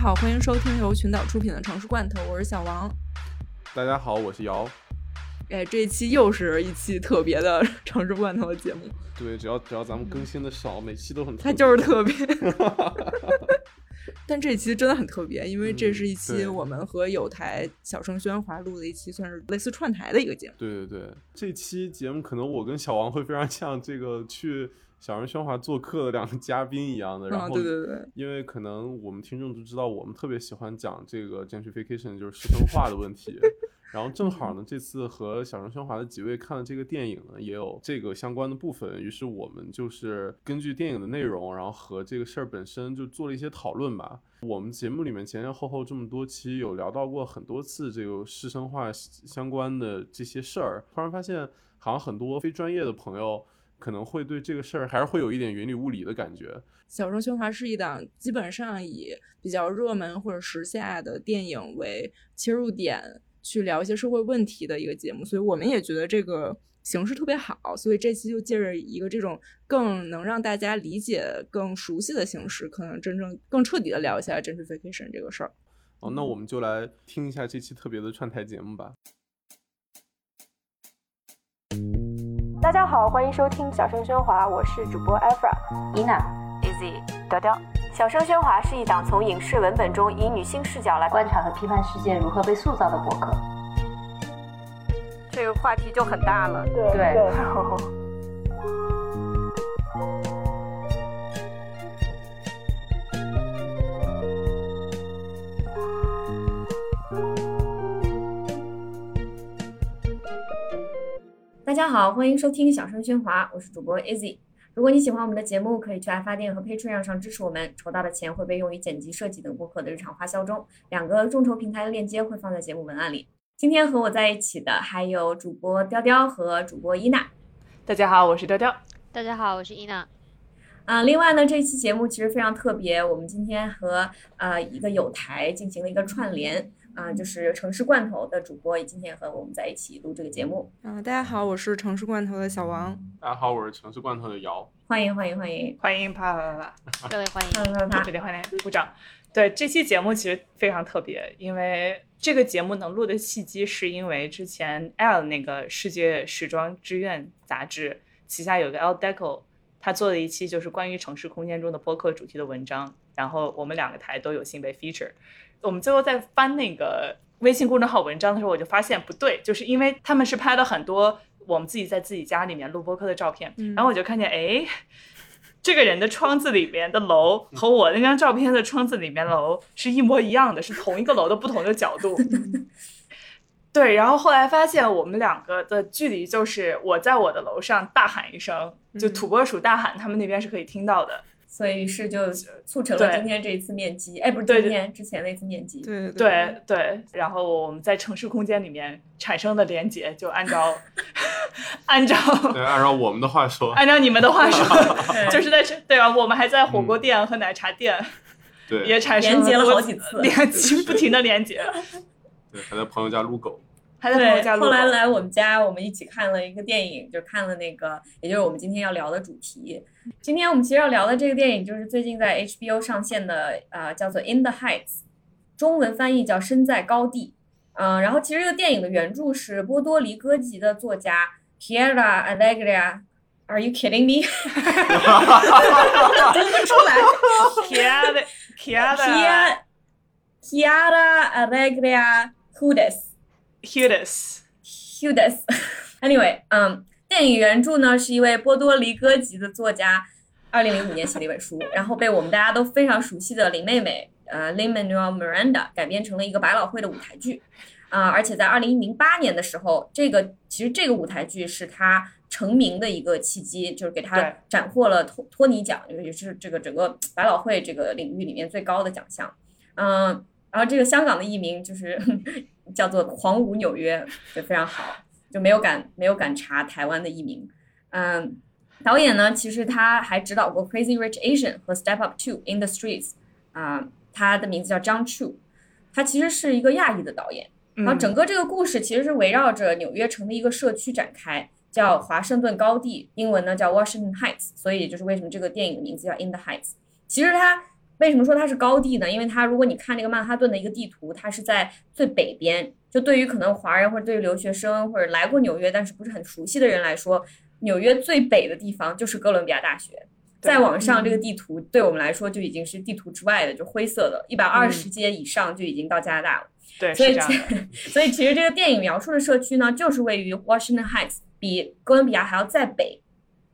好，欢迎收听由群岛出品的《城市罐头》，我是小王。大家好，我是姚。哎，这一期又是一期特别的《城市罐头》的节目。对，只要只要咱们更新的少，每期都很。它就是特别。但这一期真的很特别，因为这是一期我们和有台小声喧哗录的一期，算是类似串台的一个节目。对对对，这期节目可能我跟小王会非常像这个去小人喧哗做客的两个嘉宾一样的。然后，对对对，因为可能我们听众都知道，我们特别喜欢讲这个 gentrification，就是师生化的问题。然后正好呢，这次和小声喧哗的几位看了这个电影呢，也有这个相关的部分。于是我们就是根据电影的内容，然后和这个事儿本身就做了一些讨论吧。我们节目里面前前后后这么多期，有聊到过很多次这个师生化相关的这些事儿。突然发现，好像很多非专业的朋友可能会对这个事儿还是会有一点云里雾里的感觉。小众喧哗是一档基本上以比较热门或者时下的电影为切入点。去聊一些社会问题的一个节目，所以我们也觉得这个形式特别好，所以这期就借着一个这种更能让大家理解、更熟悉的形式，可能真正更彻底的聊一下 gentrification 这个事儿。哦，那我们就来听一下这期特别的串台节目吧。大家好，欢迎收听小声喧哗，我是主播 Efra、伊娜、Easy、雕雕。小声喧哗是一档从影视文本中以女性视角来观察和批判世界如何被塑造的博客。这个话题就很大了，对对。大家好，欢迎收听小声喧哗，我是主播 Easy。如果你喜欢我们的节目，可以去爱发电和 Patreon 上支持我们，筹到的钱会被用于剪辑、设计等播客的日常花销中。两个众筹平台的链接会放在节目文案里。今天和我在一起的还有主播雕雕和主播伊娜。大家好，我是雕雕。大家好，我是伊娜。啊，另外呢，这期节目其实非常特别，我们今天和呃一个有台进行了一个串联。啊，就是城市罐头的主播，今天和我们在一起录这个节目。啊，大家好，我是城市罐头的小王。大家好，我是城市罐头的姚。欢迎欢迎欢迎欢迎啪啪啪啪，各位欢迎，啪啪啪，热烈欢迎，鼓掌。对，这期节目其实非常特别，因为这个节目能录的契机，是因为之前 L 那个世界时装之愿杂志旗下有个 L Deco，他做了一期就是关于城市空间中的播客主题的文章，然后我们两个台都有幸被 feature。我们最后在翻那个微信公众号文章的时候，我就发现不对，就是因为他们是拍了很多我们自己在自己家里面录播客的照片，然后我就看见，哎，这个人的窗子里面的楼和我那张照片的窗子里面楼是一模一样的，是同一个楼的不同的角度。对，然后后来发现我们两个的距离就是我在我的楼上大喊一声，就土拨鼠大喊，他们那边是可以听到的。所以是就促成了今天这一次面基，哎，不是今天之前那次面基，对对对。然后我们在城市空间里面产生的连接，就按照 按照对按照我们的话说，按照你们的话说，就是在对吧，我们还在火锅店和奶茶店，对，也产生连接了好几次，连接不停的连接，对，还在朋友家撸狗。还在朋友家后来来我们家，我们一起看了一个电影，就看了那个，也就是我们今天要聊的主题。今天我们其实要聊的这个电影，就是最近在 HBO 上线的，呃，叫做《In the Heights》，中文翻译叫《身在高地》。嗯，然后其实这个电影的原著是波多黎各籍的作家 Kiara Alegria。Are you kidding me？读不出来。Kiara Kiara Kiara Alegria Hudes。Hudis，Hudis，Anyway，嗯，电影原著呢是一位波多黎各籍的作家，二零零五年写了一本书，然后被我们大家都非常熟悉的林妹妹，呃，Lin Manuel Miranda 改编成了一个百老汇的舞台剧，啊，而且在二零零八年的时候，这个其实这个舞台剧是他成名的一个契机，就是给他斩获了托托尼奖，也是这个整个百老汇这个领域里面最高的奖项，嗯，然后这个香港的译名就是。叫做《狂舞纽约》就非常好，就没有敢没有敢查台湾的译名。嗯，导演呢，其实他还指导过《Crazy Rich Asian》和《Step Up Two in the Streets》。啊，他的名字叫张 Chu，他其实是一个亚裔的导演。然后整个这个故事其实是围绕着纽约城的一个社区展开，叫华盛顿高地，英文呢叫 Washington Heights，所以就是为什么这个电影的名字叫《In the Heights》。其实它为什么说它是高地呢？因为它如果你看这个曼哈顿的一个地图，它是在最北边。就对于可能华人或者对于留学生或者来过纽约但是不是很熟悉的人来说，纽约最北的地方就是哥伦比亚大学。再往上，这个地图对我们来说就已经是地图之外的，就灰色的，一百二十街以上就已经到加拿大了。对，所以。所以其实这个电影描述的社区呢，就是位于 Washington Heights，比哥伦比亚还要再北。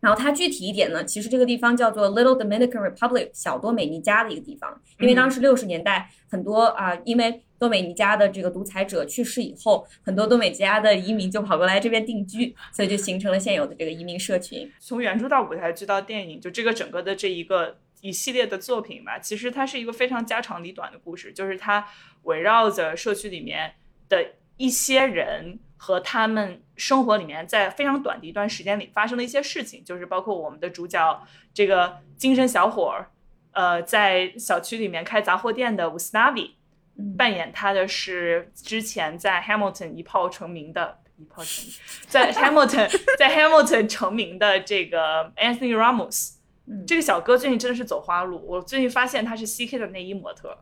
然后它具体一点呢，其实这个地方叫做 Little Dominican Republic，小多美尼加的一个地方。因为当时六十年代很多啊、因为多美尼加的这个独裁者去世以后，很多多美尼加的移民就跑过来这边定居，所以就形成了现有的这个移民社群。从原著到舞台剧到电影，就这个整个的这一个一系列的作品吧，其实它是一个非常家长里短的故事，就是它围绕着社区里面的一些人和他们生活里面在非常短的一段时间里发生的一些事情，就是包括我们的主角这个精神小伙儿，呃，在小区里面开杂货店的 Usnavi，嗯扮演他的是之前在 Hamilton 一炮成名的。一炮成名，在 Hamilton 在 Hamilton 成名的这个 Anthony Ramos，嗯这个小哥最近真的是走花路。我最近发现他是 CK 的内衣模特，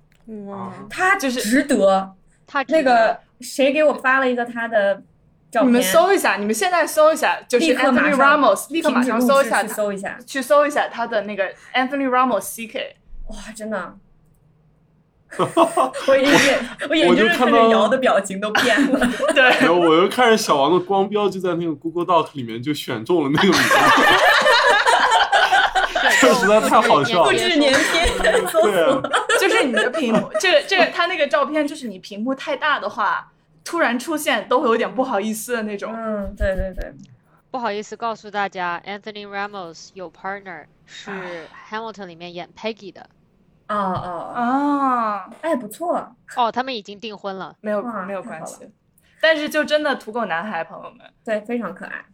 哇，他就是值得。他那个谁给我发了一个他的照片？你们搜一下，你们现在搜一下，就是 Anthony Ramos，立刻马上搜一下他，搜一下。去搜一下他的那个 Anthony Ramos CK。哇，真的，我眼眼我眼我睛就看着瑶的表情都变了。对，然后我又看着小王的光标就在那个 Google Doc 里面就选中了那个名字，这实在太好笑了复制粘贴，搜对。就是你的屏幕，这个这个他那个照片，就是你屏幕太大的话，突然出现都会有点不好意思的那种。嗯，对对对，不好意思告诉大家，Anthony Ramos 有 partner 是 Hamilton 里面演 Peggy 的。哦哦，哦，哎，不错，哦，他们已经订婚了。没有没有关系，但是就真的土狗男孩，朋友们，对，非常可爱。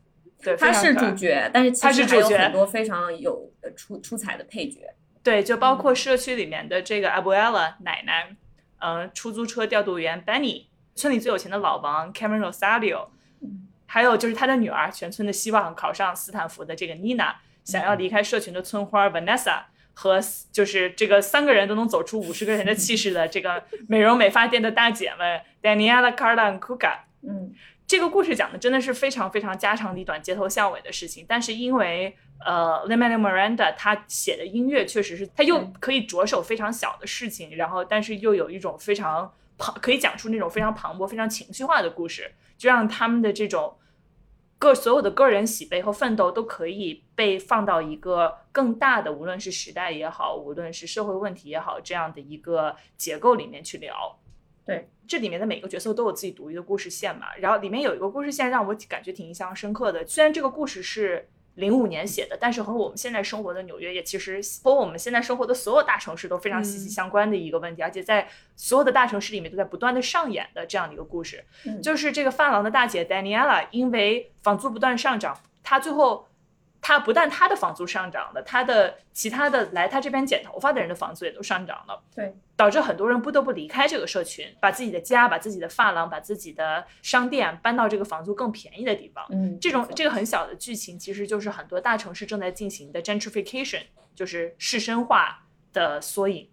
对，他是主角，但是其实还有很多非常有呃出出彩的配角。对，就包嗯。括社区里面的这个 Abuela 奶奶，嗯、出租车调度员 Benny，村里最有钱的老王 Cameron Rosario，嗯。还有就是他的女儿，全村的希望，考上斯坦福的这个 Nina，想要离开社群的村花 Vanessa。和就是这个三个人都能走出五十个人的气势的这个美容美发店的大姐们 Daniela、Carla 和 Kuka，嗯这个故事讲的真的是非常非常家长里短、街头巷尾的事情，但是因为呃 l i m a n Miranda 他写的音乐确实是他又嗯可以着手非常小的事情，然后但是又有一种非常磅可以讲出那种非常磅礴、非常情绪化的故事，就让他们的这种个所有的个人喜悲和奋斗都可以被放到一个更大的，无论是时代也好，无论是社会问题也好，这样的一个结构里面去聊。对，这里面的每个角色都有自己独立的故事线嘛。然后里面有一个故事线让我感觉挺印象深刻的，虽然这个故事是零五年写的，但是和我们现在生活的纽约也其实和我们现在生活的所有大城市都非常息息相关的一个问题，而且在所有的大城市里面都在不断的上演的这样的一个故事。嗯，就是这个发廊的大姐 Daniela，因为房租不断上涨，她最后，她不但他的房租上涨了，他的其他的来他这边剪头发的人的房租也都上涨了，对，导致很多人不得不离开这个社群，把自己的家、把自己的发廊、把自己的商店搬到这个房租更便宜的地方。嗯，这种这个很小的剧情，其实就是很多大城市正在进行的 gentrification，就是市绅化的缩影。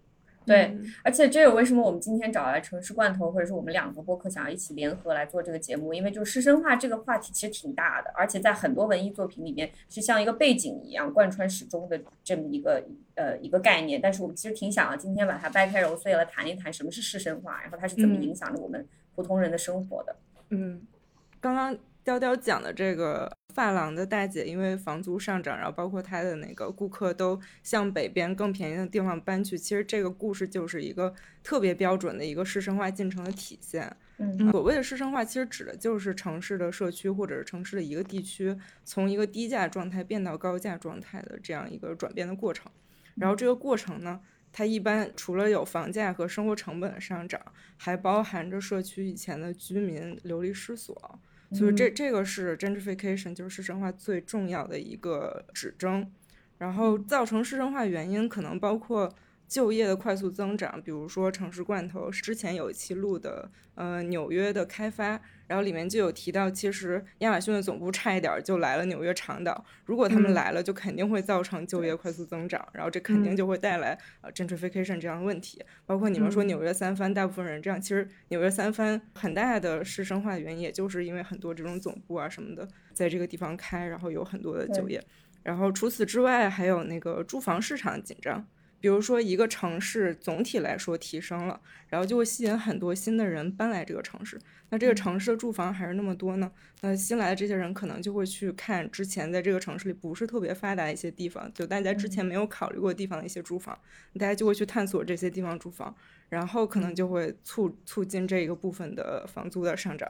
对，嗯而且这也为什么我们今天找来城市罐头，或者是我们两个播客想要一起联合来做这个节目，因为就是师生化这个话题其实挺大的，而且在很多文艺作品里面是像一个背景一样贯穿始终的这么一个呃一个概念。但是我们其实挺想要今天把它掰开揉碎了谈一谈什么是师生化，然后它是怎么嗯影响着我们普通人的生活的。嗯，刚刚雕雕讲的这个发廊的大姐，因为房租上涨，然后包括她的那个顾客都向北边更便宜的地方搬去，其实这个故事就是一个特别标准的一个市生化进程的体现。嗯所谓的市生化，其实指的就是城市的社区或者是城市的一个地区，从一个低价状态变到高价状态的这样一个转变的过程。然后这个过程呢，它一般除了有房价和生活成本的上涨，还包含着社区以前的居民流离失所。所以这这个是 gentrification，就是市生化最重要的一个指征。然后造成市生化原因可能包括就业的快速增长，比如说城市罐头，之前有一期录的，呃，纽约的开发，然后里面就有提到，其实亚马逊的总部差一点就来了纽约长岛，如果他们来了，就肯定会造成就业快速增长，然后这肯定就会带来呃 gentrification 这样的问题，包括你们说纽约三藩大部分人这样，其实纽约三藩很大的师生化的原因，也就是因为很多这种总部啊什么的在这个地方开，然后有很多的就业，然后除此之外还有那个住房市场紧张。比如说，一个城市总体来说提升了，然后就会吸引很多新的人搬来这个城市。那这个城市的住房还是那么多呢？那新来的这些人可能就会去看之前在这个城市里不是特别发达一些地方，就大家之前没有考虑过地方的一些住房，大家就会去探索这些地方住房，然后可能就会促促进这一个部分的房租的上涨。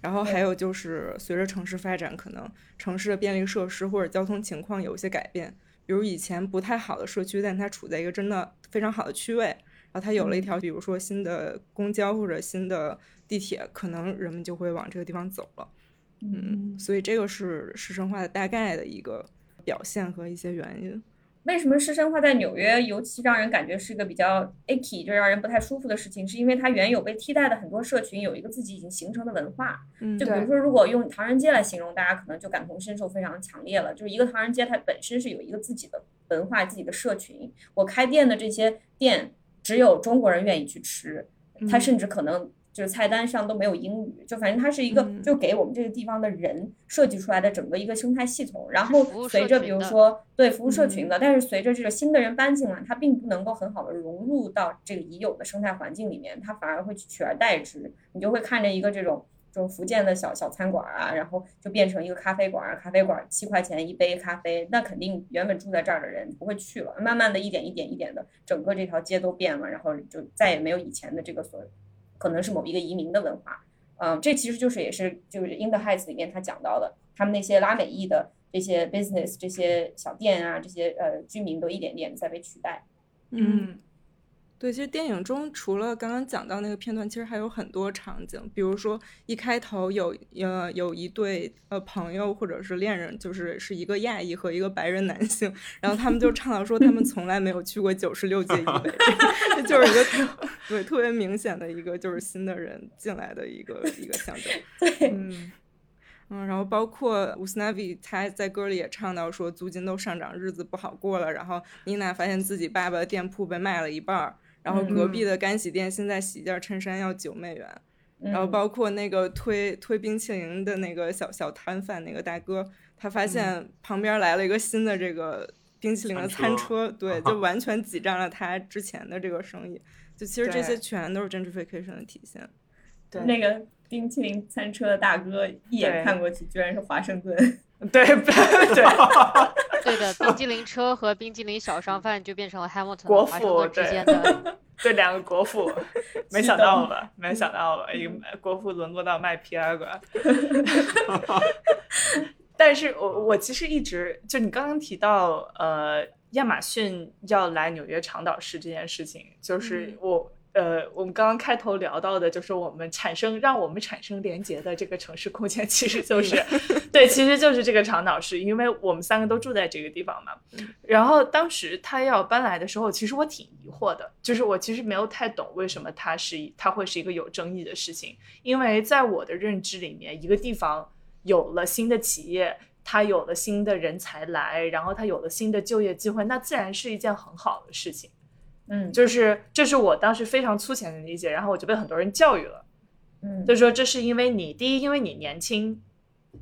然后还有就是随着城市发展，可能城市的便利设施或者交通情况有一些改变。比如以前不太好的社区，但它处在一个真的非常好的区位，然后它有了一条，比如说新的公交或者新的地铁，可能人们就会往这个地方走了。嗯，所以这个是市生化的大概的一个表现和一些原因。为什么师生化在纽约尤其让人感觉是一个比较 icky，就让人不太舒服的事情？是因为它原有被替代的很多社群有一个自己已经形成的文化。嗯，就比如说，如果用唐人街来形容，大家可能就感同身受非常强烈了。就是一个唐人街，它本身是有一个自己的文化、自己的社群。我开店的这些店，只有中国人愿意去吃，它甚至可能。就是菜单上都没有英语，就反正它是一个，就给我们这个地方的人设计出来的整个一个生态系统。然后随着比如说对服务社群的，但是随着这个新的人搬进来，它并不能够很好的融入到这个已有的生态环境里面，它反而会取而代之。你就会看着一个这种这种福建的小小餐馆啊，然后就变成一个咖啡馆啊，咖啡馆七块钱一杯咖啡，那肯定原本住在这儿的人不会去了。慢慢的一点一点一点的，整个这条街都变了，然后就再也没有以前的这个所。可能是某一个移民的文化，嗯，这其实就是也是就是《In the Heights》里面他讲到的，他们那些拉美裔的这些 business 这些小店啊，这些呃居民都一点点在被取代，嗯。对，其实电影中除了刚刚讲到那个片段，其实还有很多场景，比如说一开头有呃有一对呃朋友或者是恋人，就是是一个亚裔和一个白人男性，然后他们就倡导说他们从来没有去过九十六届以北，这就是一个对特别明显的一个就是新的人进来的一个一个象征。对，嗯嗯，然后包括乌斯纳维他在歌里也唱到说租金都上涨，日子不好过了，然后妮娜发现自己爸爸的店铺被卖了一半儿。然后隔壁的干洗店现在洗一件衬衫要九美元，然后包括那个推推冰淇淋的那个小小摊贩那个大哥，他发现旁边来了一个新的这个冰淇淋的餐车，对，就完全挤占了他之前的这个生意。就其实这些全都是 gentrification 的体现。对，那个冰淇淋餐车的大哥一眼看过去，居然是华盛顿。对对对 的，冰激凌车和冰激凌小商贩就变成了 Hamilton 国父之间的，对两个国父，没想到吧？没想到吧？一个国父沦落到卖皮尔馆。但是我我其实一直就你刚刚提到呃亚马逊要来纽约长岛市这件事情，就是我。呃，我们刚刚开头聊到的，就是我们产生让我们产生连接的这个城市空间，其实就是，对，其实就是这个长岛市，因为我们三个都住在这个地方嘛。然后当时他要搬来的时候，其实我挺疑惑的，就是我其实没有太懂为什么它是它会是一个有争议的事情，因为在我的认知里面，一个地方有了新的企业，它有了新的人才来，然后它有了新的就业机会，那自然是一件很好的事情。嗯，就是这是我当时非常粗浅的理解，然后我就被很多人教育了，嗯，就说这是因为你第一，因为你年轻，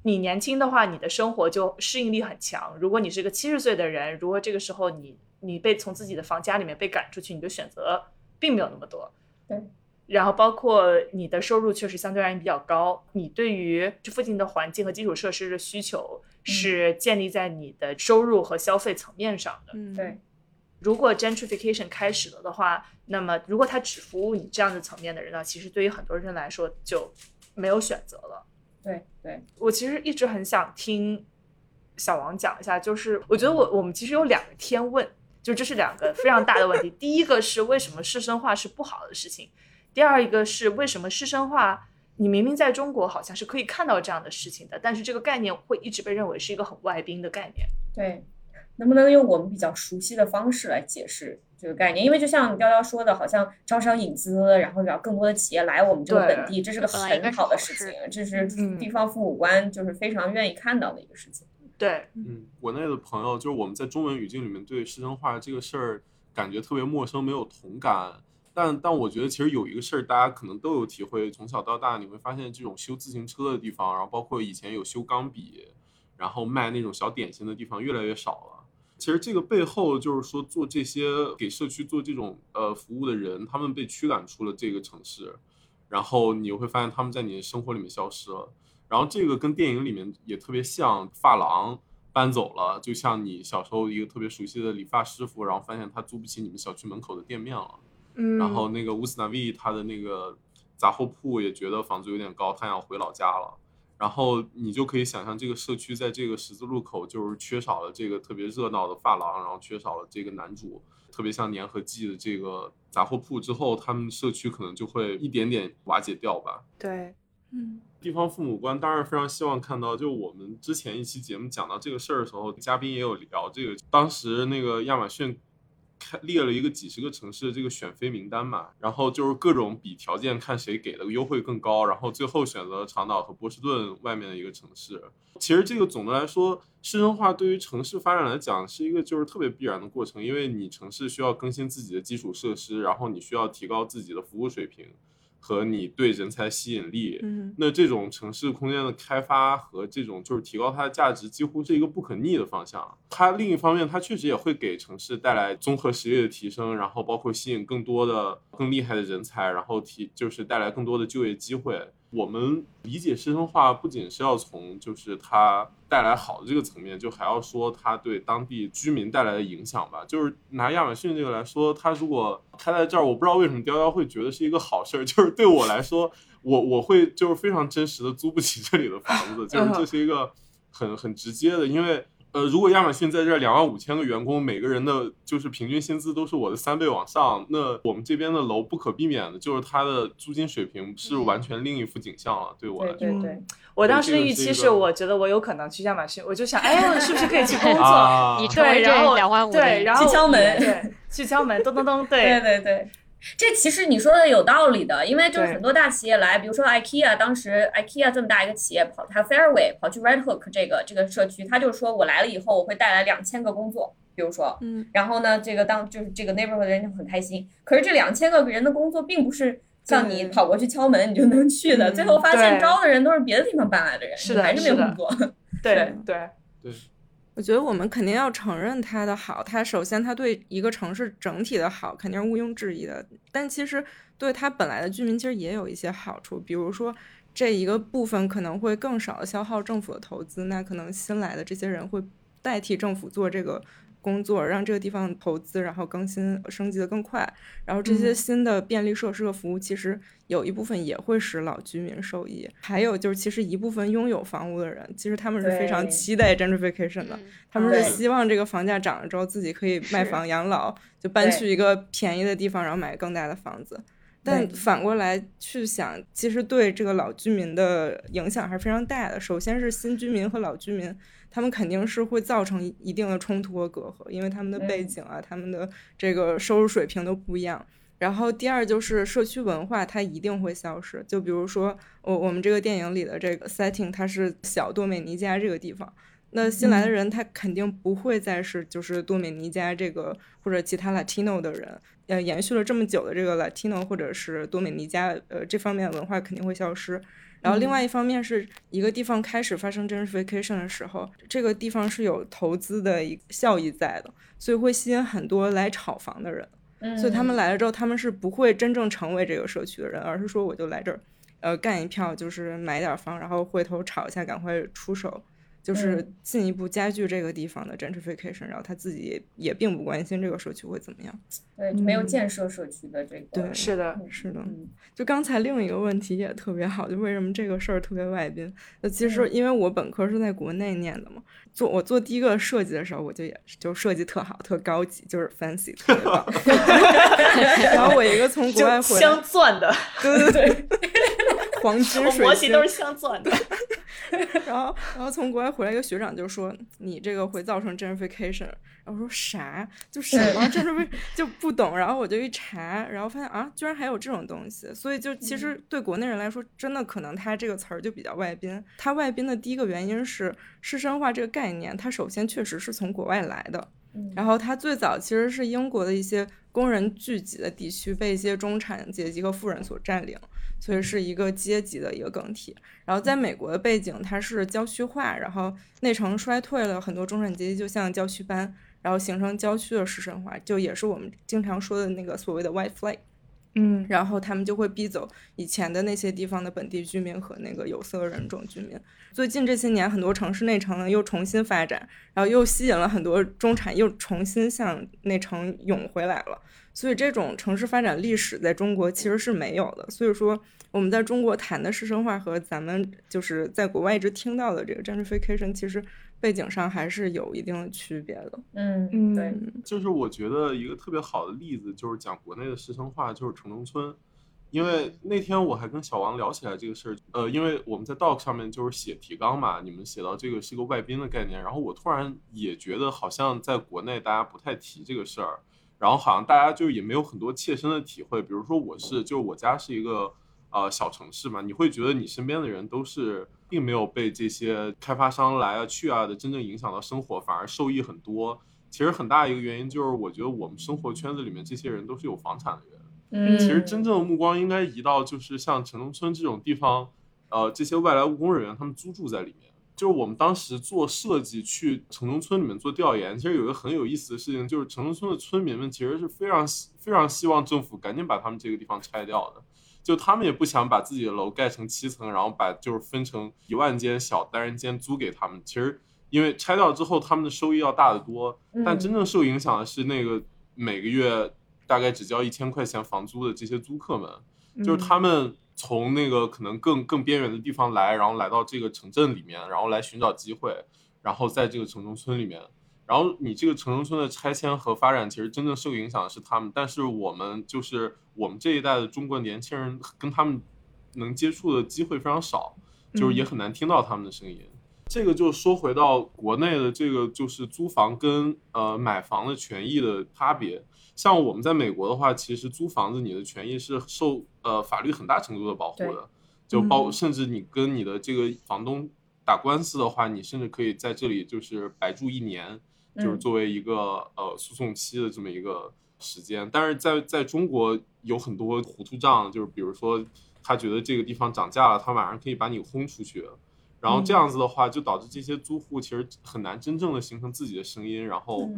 你年轻的话，你的生活就适应力很强。如果你是个七十岁的人，如果这个时候你你被从自己的房家里面被赶出去，你的选择并没有那么多，对。然后包括你的收入确实相对而言比较高，你对于这附近的环境和基础设施的需求是建立在你的收入和消费层面上的，嗯，对。如果 gentrification 开始了的话，那么如果它只服务你这样的层面的人呢，其实对于很多人来说就没有选择了。对对，我其实一直很想听小王讲一下，就是我觉得我我们其实有两个天问，就这是两个非常大的问题。第一个是为什么师生化是不好的事情，第二一个是为什么师生化你明明在中国好像是可以看到这样的事情的，但是这个概念会一直被认为是一个很外宾的概念。对。能不能用我们比较熟悉的方式来解释这个概念，因为就像雕雕说的，好像招商引资，然后让更多的企业来我们这个本地，这是个很好的事事情，这是嗯地方父母官就是非常愿意看到的一个事情。对，嗯，国内的朋友就是我们在中文语境里面对师生化这个事儿感觉特别陌生，没有同感。但但我觉得其实有一个事儿，大家可能都有体会，从小到大你会发现这种修自行车的地方，然后包括以前有修钢笔，然后卖那种小点心的地方越来越少了。其实这个背后就是说，做这些给社区做这种呃服务的人，他们被驱赶出了这个城市，然后你会发现他们在你的生活里面消失了。然后这个跟电影里面也特别像，发廊搬走了，就像你小时候一个特别熟悉的理发师傅，然后发现他租不起你们小区门口的店面了。嗯，然后那个乌斯纳维他的那个杂货铺也觉得房租有点高，他想回老家了。然后你就可以想象，这个社区在这个十字路口就是缺少了这个特别热闹的发廊，然后缺少了这个男主，特别像粘合剂的这个杂货铺之后，他们社区可能就会一点点瓦解掉吧。对，嗯地方父母官当然非常希望看到，就我们之前一期节目讲到这个事儿的时候，嘉宾也有聊这个。当时那个亚马逊开列了一个几十个城市的这个选妃名单嘛，然后就是各种比条件，看谁给的优惠更高，然后最后选择了长岛和波士顿外面的一个城市。其实这个总的来说，市政化对于城市发展来讲是一个就是特别必然的过程，因为你城市需要更新自己的基础设施，然后你需要提高自己的服务水平和你对人才吸引力。嗯那这种城市空间的开发和这种就是提高它的价值，几乎是一个不可逆的方向。它另一方面，它确实也会给城市带来综合实力的提升，然后包括吸引更多的更厉害的人才，然后提就是带来更多的就业机会。我们理解师生化不仅是要从就是它带来好的这个层面，就还要说它对当地居民带来的影响吧。就是拿亚马逊这个来说，它如果开在这儿，我不知道为什么雕雕会觉得是一个好事儿。就是对我来说，我我会就是非常真实的租不起这里的房子，就是这是一个很很直接的，因为。呃，如果亚马逊在这两万五千个员工，每个人的就是平均薪资都是我的三倍往上，那我们这边的楼不可避免的就是它的租金水平是完全另一幅景象了。对我来说，对对对，我当时的预期是，我觉得我有可能去亚马逊，我就想，哎，我是不是可以去工作？啊，对，你成为这然后两万五对，然后去敲门对，去敲门，咚咚咚，对对对，这其实你说的有道理的，因为就是很多大企业来，比如说 IKEA，当时 IKEA 这么大一个企业跑，它 Fairway 跑去 Red Hook 这个这个社区，他就说我来了以后我会带来两千个工作，比如说，嗯然后呢，这个当就是这个 neighborhood 的人就很开心，可是这两千个人的工作并不是。像你跑过去敲门，你就能去的。嗯最后发现招的人都是别的地方搬来的人，是的你还是没有工作。对对对，我觉得我们肯定要承认它的好，它首先它对一个城市整体的好肯定是毋庸置疑的，但其实对它本来的居民其实也有一些好处，比如说这一个部分可能会更少的消耗政府的投资，那可能新来的这些人会代替政府做这个。工作让这个地方投资，然后更新升级的更快，然后这些嗯。新的便利设施和服务，其实有一部分也会使老居民受益。还有就是，其实一部分拥有房屋的人，其实他们是非常期待 gentrification 的，嗯。他们是希望这个房价涨了之后，自己可以卖房养老，就搬去一个便宜的地方，然后买更大的房子。但反过来去想，其实对这个老居民的影响还是非常大的。首先是新居民和老居民，他们肯定是会造成一一定的冲突和隔阂，因为他们的背嗯景啊，他们的这个收入水平都不一样。然后第二就是社区文化，它一定会消失。就比如说我我们这个电影里的这个 setting，它是小多美尼加这个地方。那新来的人，他肯定不会再是就是多美尼加这个或者其他 Latino 的人，呃，延续了这么久的这个 Latino 或者是多美尼加，呃，这方面文化肯定会消失。然后另外一方面是一个地方开始发生 gentrification 的时候，这个地方是有投资的一效益在的，所以会吸引很多来炒房的人。嗯所以他们来了之后，他们是不会真正成为这个社区的人，而是说我就来这儿，呃，干一票，就是买点房，然后回头炒一下，赶快出手，就是嗯进一步加剧这个地方的 gentrification。然后他自己也也并不关心这个社区会怎么样。对，就没有嗯建设社区的这个。对是的，是的，嗯就刚才另一个问题也特别好，就为什么这个事儿特别外宾？那其实因为我本科是在国内念的嘛，做我做第一个设计的时候，我就也就设计特好，特高级，就是 fancy 特别棒。然后我一个从国外回来镶，钻的，对对对，黄金水晶我模型都是镶钻的。然后然后从国外回来一个学长就说你这个会造成 gentrification，然后我说啥？就什么 gentrification 就不懂，然后我就一查，然后发现啊，居然还有这种东西，所以就其实对国内人来说，真的可能他这个词儿就比较外宾。他外宾的第一个原因是师生化这个概念，它首先确实是从国外来的。然后它最早其实是英国的一些工人聚集的地区被一些中产阶级和富人所占领，所以是一个阶级的一个更替。然后在美国的背景，它是郊区化，然后内城衰退了，很多中产阶级就像郊区搬，然后形成郊区的市生化，就也是我们经常说的那个所谓的 white flight。嗯，然后他们就会逼走以前的那些地方的本地居民和那个有色人种居民。最近这些年，很多城市内城呢又重新发展，然后又吸引了很多中产，又重新向内城涌回来了。所以这种城市发展历史在中国其实是没有的。所以说，我们在中国谈的市生化和咱们就是在国外一直听到的这个 gentrification，其实背景上还是有一定的区别的。嗯嗯对，就是我觉得一个特别好的例子，就是讲国内的师生化，就是城中村。因为那天我还跟小王聊起来这个事儿，呃，因为我们在 Doc 上面就是写提纲嘛，你们写到这个是一个外宾的概念，然后我突然也觉得好像在国内大家不太提这个事儿，然后好像大家就也没有很多切身的体会，比如说我是，就是我家是一个呃小城市嘛，你会觉得你身边的人都是并没有被这些开发商来啊去啊的真正影响到生活，反而受益很多。其实很大一个原因就是，我觉得我们生活圈子里面这些人都是有房产的人。嗯，其实真正的目光应该移到就是像城中村这种地方，呃，这些外来务工人员他们租住在里面。就是我们当时做设计去城中村里面做调研，其实有一个很有意思的事情，就是城中村的村民们其实是非常希非常希望政府赶紧把他们这个地方拆掉的。就他们也不想把自己的楼盖成七层，然后把就是分成一万间小单人间租给他们。其实因为拆掉之后，他们的收益要大得多，但真正受影响的是那个每个月。大概只交一千块钱房租的这些租客们，就是他们从那个可能更更边缘的地方来，然后来到这个城镇里面，然后来寻找机会，然后在这个城中村里面，然后你这个城中村的拆迁和发展，其实真正受影响的是他们，但是我们就是我们这一代的中国年轻人跟他们能接触的机会非常少，就是也很难听到他们的声音。这个就说回到国内的这个就是租房跟呃买房的权益的差别。像我们在美国的话，其实租房子你的权益是受呃法律很大程度的保护的，就包甚至你跟你的这个房东打官司的话，你甚至可以在这里就是白住一年，就是作为一个呃诉讼期的这么一个时间。但是在在中国有很多糊涂账，就是比如说他觉得这个地方涨价了，他晚上可以把你轰出去。然后这样子的话，就导致这些租户其实很难真正的形成自己的声音，然后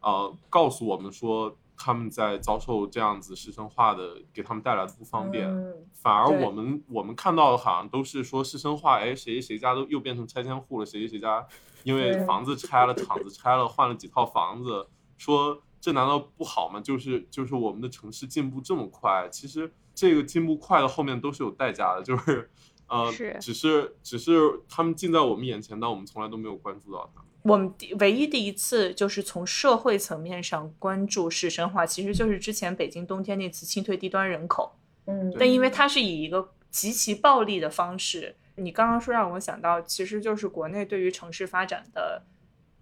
呃告诉我们说他们在遭受这样子师生化的给他们带来的不方便。反而我们我们看到的好像都是说师生化，哎，谁谁谁家都又变成拆迁户了，谁谁谁家因为房子拆了，厂子拆了，换了几套房子，说这难道不好吗？就是就是我们的城市进步这么快，其实这个进步快的后面都是有代价的，就是。呃，是只是只是他们近在我们眼前，但我们从来都没有关注到他们。我们第唯一的一次就是从社会层面上关注市生化，其实就是之前北京冬天那次清退低端人口。嗯，但因为它是以一个极其暴力的方式，你刚刚说让我想到，其实就是国内对于城市发展的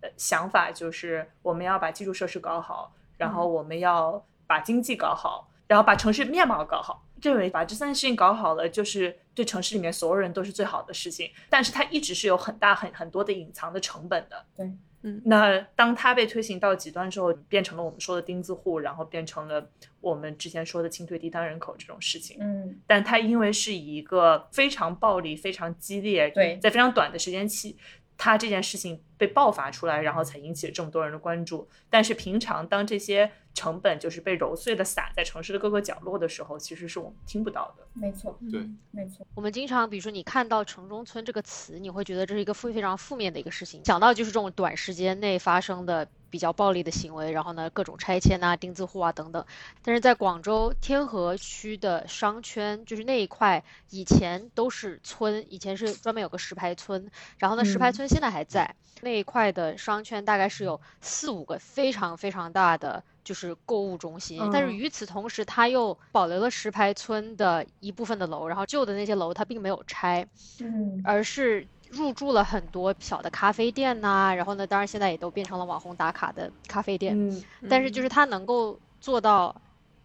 呃想法，就是我们要把基础设施搞好，然后我们要把经济搞好，然后把城市面貌搞好。认为把这三件事情搞好了，就是对城市里面所有人都是最好的事情。但是它一直是有很大很很多的隐藏的成本的。对，嗯。那当它被推行到极端之后，变成了我们说的钉子户，然后变成了我们之前说的清退低端人口这种事情。嗯。但它因为是以一个非常暴力、非常激烈，对，在非常短的时间期。他这件事情被爆发出来，然后才引起了这么多人的关注。但是平常当这些成本就是被揉碎的撒在城市的各个角落的时候，其实是我们听不到的。没错，对，没错。我们经常，比如说你看到城中村这个词，你会觉得这是一个负非常负面的一个事情，想到就是这种短时间内发生的比较暴力的行为，然后呢各种拆迁啊、钉子户啊等等。但是在广州天河区的商圈，就是那一块以前都是村，以前是专门有个石牌村，然后呢石牌村现在还在。那一块的商圈大概是有四五个非常非常大的就是购物中心，但是与此同时，它又保留了石牌村的一部分的楼，然后旧的那些楼它并没有拆，嗯，而是入驻了很多小的咖啡店呐、然后呢，当然现在也都变成了网红打卡的咖啡店。嗯，但是就是它能够做到，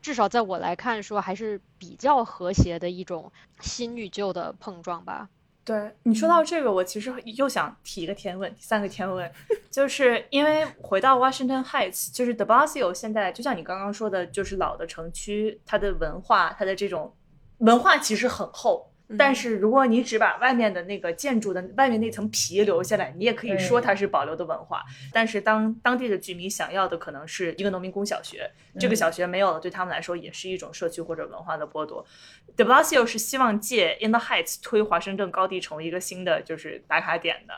至少在我来看说还是比较和谐的一种新与旧的碰撞吧。对你说到这个，我其实又想提一个天问，第三个天问，就是因为回到 Washington Heights，就是 De Blasio 现在就像你刚刚说的，就是老的城区，它的文化，它的这种文化其实很厚。但是如果你只把外面的那个建筑的外面那层皮留下来，你也可以说它是保留的文化。但是当当地的居民想要的可能是一个农民工小学，这个小学没有了，对他们来说也是一种社区或者文化的剥夺。De Blasio 是希望借 In the Heights 推华盛顿高地成为一个新的就是打卡点的，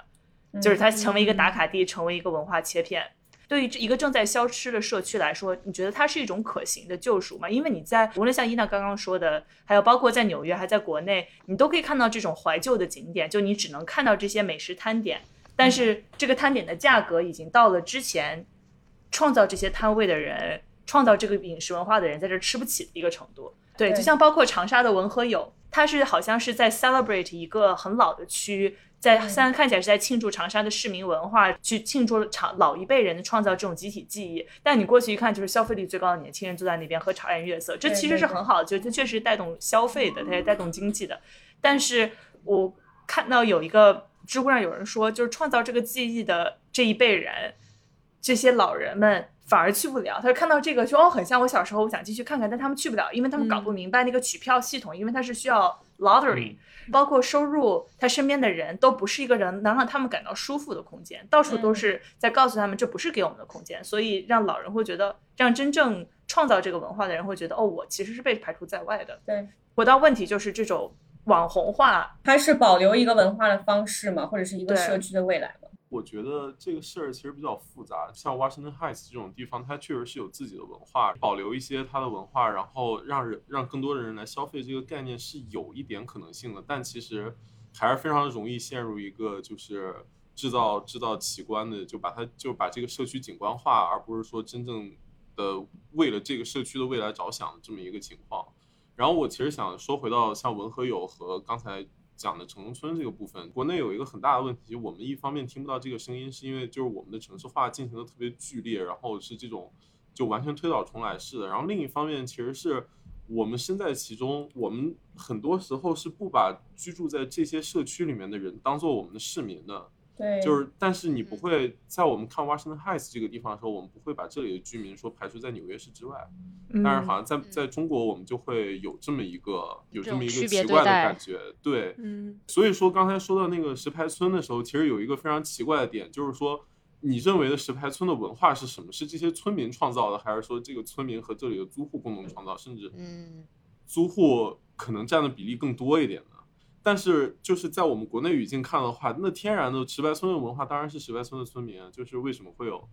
就是它成为一个打卡地，成为一个文化切片。对于一个正在消失的社区来说，你觉得它是一种可行的救赎吗？因为你在无论像伊娜刚刚说的，还有包括在纽约，还在国内，你都可以看到这种怀旧的景点，就你只能看到这些美食摊点，但是这个摊点的价格已经到了之前创造这些摊位的人、创造这个饮食文化的人在这吃不起的一个程度。对，对就像包括长沙的文和友，它是好像是在 celebrate 一个很老的区。在虽然看起来是在庆祝长沙的市民文化，去庆祝长老一辈人的创造这种集体记忆，但你过去一看，就是消费力最高的年轻人坐在那边喝茶颜悦色，这其实是很好的，就它确实带动消费的，它也带动经济的。但是我看到有一个知乎上有人说，就是创造这个记忆的这一辈人，这些老人们反而去不了。他看到这个说哦，很像我小时候，我想进去看看，但他们去不了，因为他们搞不明白那个取票系统，因为它是需要 lottery，、包括收入，他身边的人都不是一个人能让他们感到舒服的空间，到处都是在告诉他们这不是给我们的空间，所以让老人会觉得，让真正创造这个文化的人会觉得，哦，我其实是被排除在外的。对，回到问题就是这种网红化，它是保留一个文化的方式嘛，或者是一个社区的未来。嘛？我觉得这个事儿其实比较复杂，像 Washington Heights 这种地方，它确实是有自己的文化，保留一些它的文化，然后让人让更多的人来消费这个概念是有一点可能性的，但其实还是非常容易陷入一个就是制造制造奇观的，就把它就把这个社区景观化，而不是说真正的为了这个社区的未来着想的这么一个情况。然后我其实想说回到像文和友和刚才讲的城中村这个部分，国内有一个很大的问题，我们一方面听不到这个声音，是因为就是我们的城市化进行的特别剧烈，然后是这种就完全推倒重来式的。然后另一方面，其实是我们身在其中，我们很多时候是不把居住在这些社区里面的人当做我们的市民的。对，就是，但是你不会在我们看 Washington Heights 这个地方的时候，我们不会把这里的居民说排除在纽约市之外。嗯。但是好像在在中国，我们就会有这么一个有这么一个奇怪的感觉，对，嗯。所以说刚才说到那个石牌村的时候，其实有一个非常奇怪的点，就是说你认为的石牌村的文化是什么？是这些村民创造的，还是说这个村民和这里的租户共同创造，甚至嗯，租户可能占的比例更多一点呢？但是就是在我们国内语境看的话，那天然的石白村的文化当然是石白村的村民啊，就是为什么会有，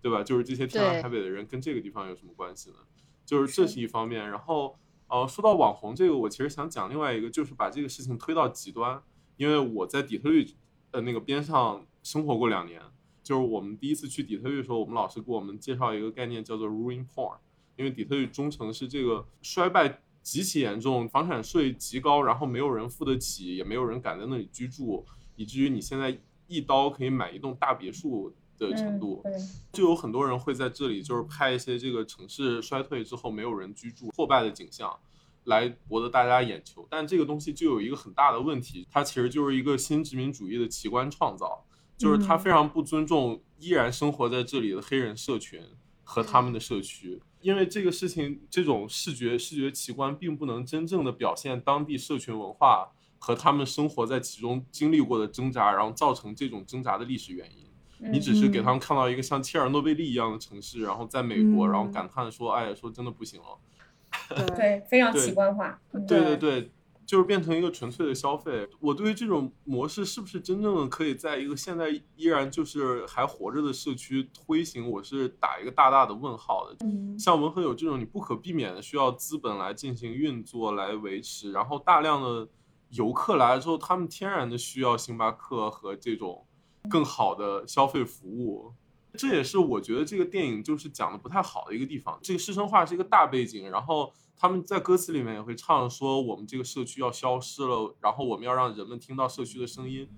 对吧？就是这些天南海北的人跟这个地方有什么关系呢？就是这是一方面，然后呃，说到网红这个，我其实想讲另外一个，就是把这个事情推到极端，因为我在底特律呃那个边上生活过两年，就是我们第一次去底特律的时候，我们老师给我们介绍一个概念叫做 ruin porn，因为底特律中城是这个衰败极其严重，房产税极高，然后没有人付得起，也没有人敢在那里居住，以至于你现在一刀可以买一栋大别墅的程度。嗯、就有很多人会在这里就是拍一些这个城市衰退之后没有人居住、破败的景象，来博得大家眼球。但这个东西就有一个很大的问题，它其实就是一个新殖民主义的奇观创造，就是它非常不尊重依然生活在这里的黑人社群和他们的社区。因为这个事情，这种视觉视觉奇观并不能真正的表现当地社群文化和他们生活在其中经历过的挣扎，然后造成这种挣扎的历史原因。你只是给他们看到一个像切尔诺贝利一样的城市，然后在美国，然后感叹说：“哎，说真的不行了。”对，非常奇观化。对对对，就是变成一个纯粹的消费。我对于这种模式是不是真正的可以在一个现在依然就是还活着的社区推行，我是打一个大大的问号的。嗯，像文和友这种，你不可避免的需要资本来进行运作来维持，然后大量的游客来了之后，他们天然的需要星巴克和这种更好的消费服务。这也是我觉得这个电影就是讲的不太好的一个地方。这个师生化是一个大背景，然后他们在歌词里面也会唱说我们这个社区要消失了，然后我们要让人们听到社区的声音。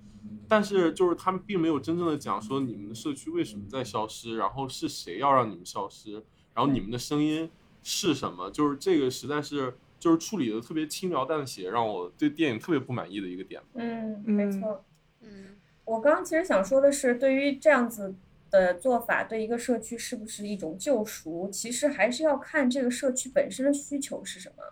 但是就是他们并没有真正的讲说你们的社区为什么在消失，然后是谁要让你们消失，然后你们的声音是什么？就是这个实在是就是处理的特别轻描淡写，让我对电影特别不满意的一个点。嗯，没错。嗯，我刚刚其实想说的是，对于这样子的做法，对一个社区是不是一种救赎，其实还是要看这个社区本身的需求是什么。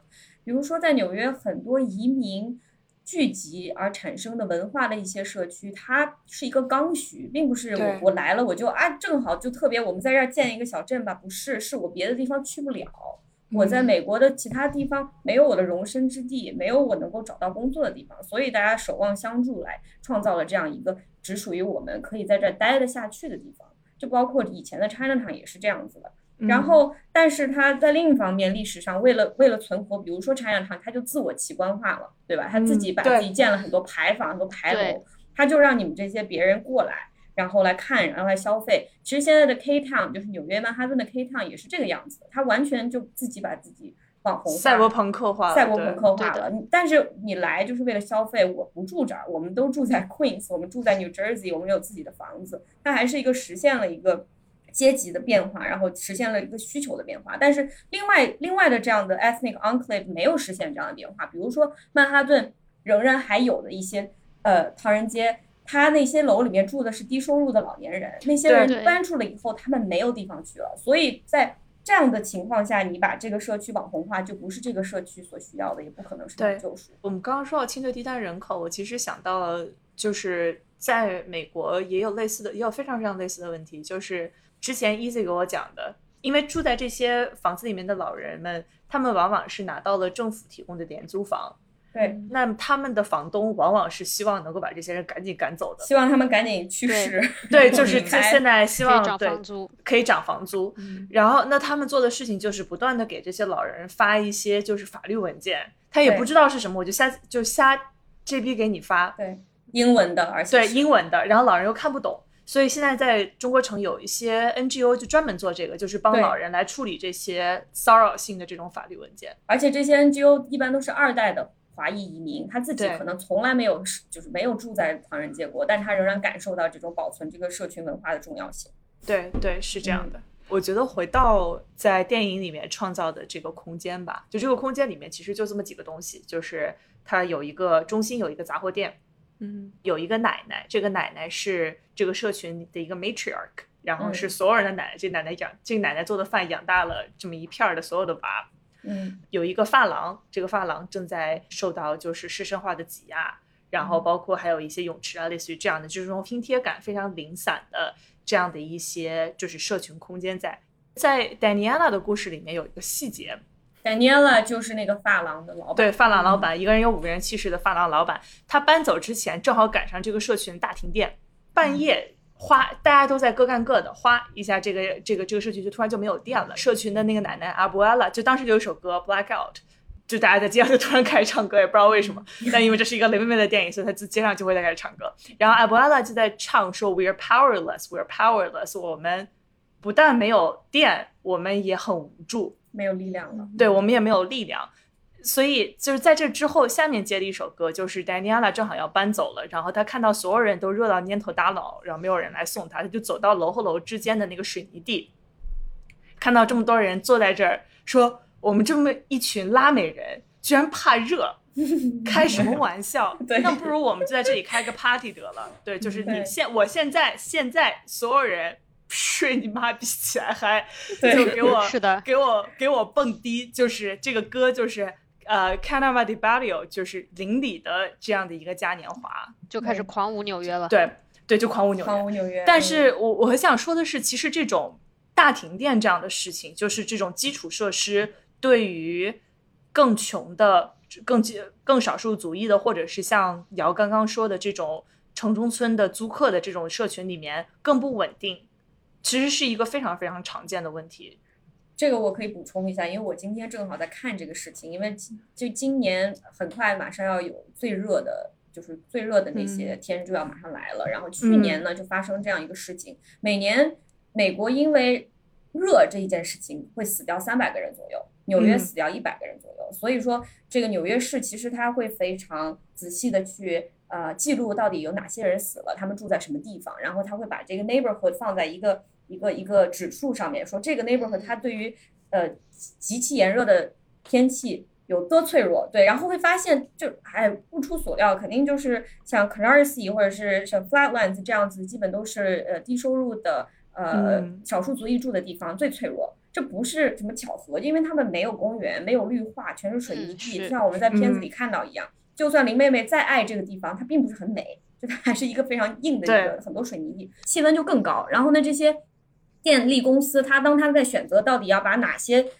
比如说，在纽约很多移民聚集而产生的文化的一些社区，它是一个刚需，并不是我我来了我就啊正好就特别我们在这儿建一个小镇吧，不是，是我别的地方去不了。我在美国的其他地方没有我的容身之地，没有我能够找到工作的地方，所以大家守望相助来创造了这样一个只属于我们可以在这儿待得下去的地方。就包括以前的 Chinatown 也是这样子的。然后，但是它在另一方面，历史上为了为了存活，比如说 Chinatown，它就自我奇观化了，对吧？它自己把自己建了很多牌坊、很多牌楼，它就让你们这些别人过来，然后来看，然后来消费。其实现在的 K Town 就是纽约曼哈顿的 K Town 也是这个样子的，它完全就自己把自己网红赛博朋克化了，赛博朋克化了。但是你来就是为了消费，我不住这儿，我们都住在 Queens，我们住在 New Jersey，我们有自己的房子，它还是一个实现了一个阶级的变化，然后实现了一个需求的变化。但是另外另外的这样的 ethnic enclave 没有实现这样的变化，比如说曼哈顿仍然还有的一些呃唐人街。他那些楼里面住的是低收入的老年人，那些人搬出了以后，他们没有地方去了，所以在这样的情况下，你把这个社区网红化，就不是这个社区所需要的，也不可能是对救赎。我们刚刚说到清退低端人口，我其实想到了，就是在美国也有类似的，也有非常非常类似的问题，就是之前 Easy 给我讲的，因为住在这些房子里面的老人们，他们往往是拿到了政府提供的廉租房，对，那他们的房东往往是希望能够把这些人赶紧赶走的。希望他们赶紧去世。对，就是他现在希望对房租。可以涨房租，嗯然后那他们做的事情就是不断的给这些老人发一些就是法律文件，他也不知道是什么，我就瞎就瞎这逼给你发，对，英文的，而且对英文的，然后老人又看不懂，所以现在在中国城有一些 NGO 就专门做这个，就是帮老人来处理这些骚扰性的这种法律文件。而且这些 NGO 一般都是二代的华裔移民，他自己可能从来没有就是没有住在唐人街过，但他仍然感受到这种保存这个社群文化的重要性。对对，是这样嗯的。我觉得回到在电影里面创造的这个空间吧，就这个空间里面其实就这么几个东西，就是它有一个中心有一个杂货店，嗯有一个奶奶，这个奶奶是这个社群的一个 matriarch，然后是嗯所有人的奶奶，这奶奶养这个奶奶做的饭养大了这么一片儿的所有的娃。嗯有一个发廊，这个发廊正在受到就是师生化的挤压，然后包括还有一些泳池啊，类似于这样的，就是这种拼贴感非常零散的这样的一些就是社群空间在。在 Daniela 的故事里面有一个细节，，Daniela 就是那个发廊的老板。对，发廊老板，一个人有五个人气势的发廊老板，他搬走之前正好赶上这个社群大停电，半夜哗，大家都在各干各的，哗一下，这个这个这个社区就突然就没有电了。社群的那个奶奶阿布埃拉，就当时就有一首歌《Blackout》。就大家在街上就突然开始唱歌，也不知道为什么，但因为这是一个雷妹妹的电影，所以她就街上就会在开始唱歌。然后阿布埃拉就在唱说 “We are powerless, we are powerless。”我们不但没有电，我们也很无助。没有力量了。对我们也没有力量，所以就是在这之后，下面接的一首歌，就是 Daniela 正好要搬走了，然后他看到所有人都热到蔫头耷脑，然后没有人来送他，他就走到楼和楼之间的那个水泥地，看到这么多人坐在这儿，说我们这么一群拉美人居然怕热。开什么玩笑？对那不如我们就在这里开个 party 得了。对，就是你现我现在现在所有人睡你妈逼起来，还对就给我是的给我给我蹦迪，就是这个歌就是呃 Canava di Barrio，就是邻里的这样的一个嘉年华。就开始狂舞纽约了。对对，就狂舞纽约。狂舞纽约。但是我我很想说的是，其实这种大停电这样的事情，就是这种基础设施对于更穷的、更基更少数族裔的，或者是像姚刚刚说的这种城中村的租客的这种社群里面更不稳定，其实是一个非常非常常见的问题。这个我可以补充一下，因为我今天正好在看这个事情，因为今就今年很快马上要有最热的，就是最热的那些天就要马上来了。然后去年呢就发生这样一个事情，每年美国因为热这一件事情会死掉三百个人左右，纽约嗯死掉一百个人左右。所以说，这个纽约市其实它会非常仔细的去呃记录到底有哪些人死了，他们住在什么地方，然后他会把这个 neighborhood 放在一个一个一个指数上面，说这个 neighborhood 它对于呃极其炎热的天气有多脆弱，对，然后会发现就哎不出所料，肯定就是像 Canarsie 或者是像 Flatlands 这样子，基本都是呃低收入的呃嗯少数族裔住的地方最脆弱。这不是什么巧合，因为他们没有公园，没有绿化，全是水泥嗯地，就像我们在片子里看到一样。就算林妹妹再爱这个地方，它并不是很美，就它还是一个非常硬的一个很多水泥地，气温就更高。然后呢，这些电力公司，它当它在选择到底要把哪些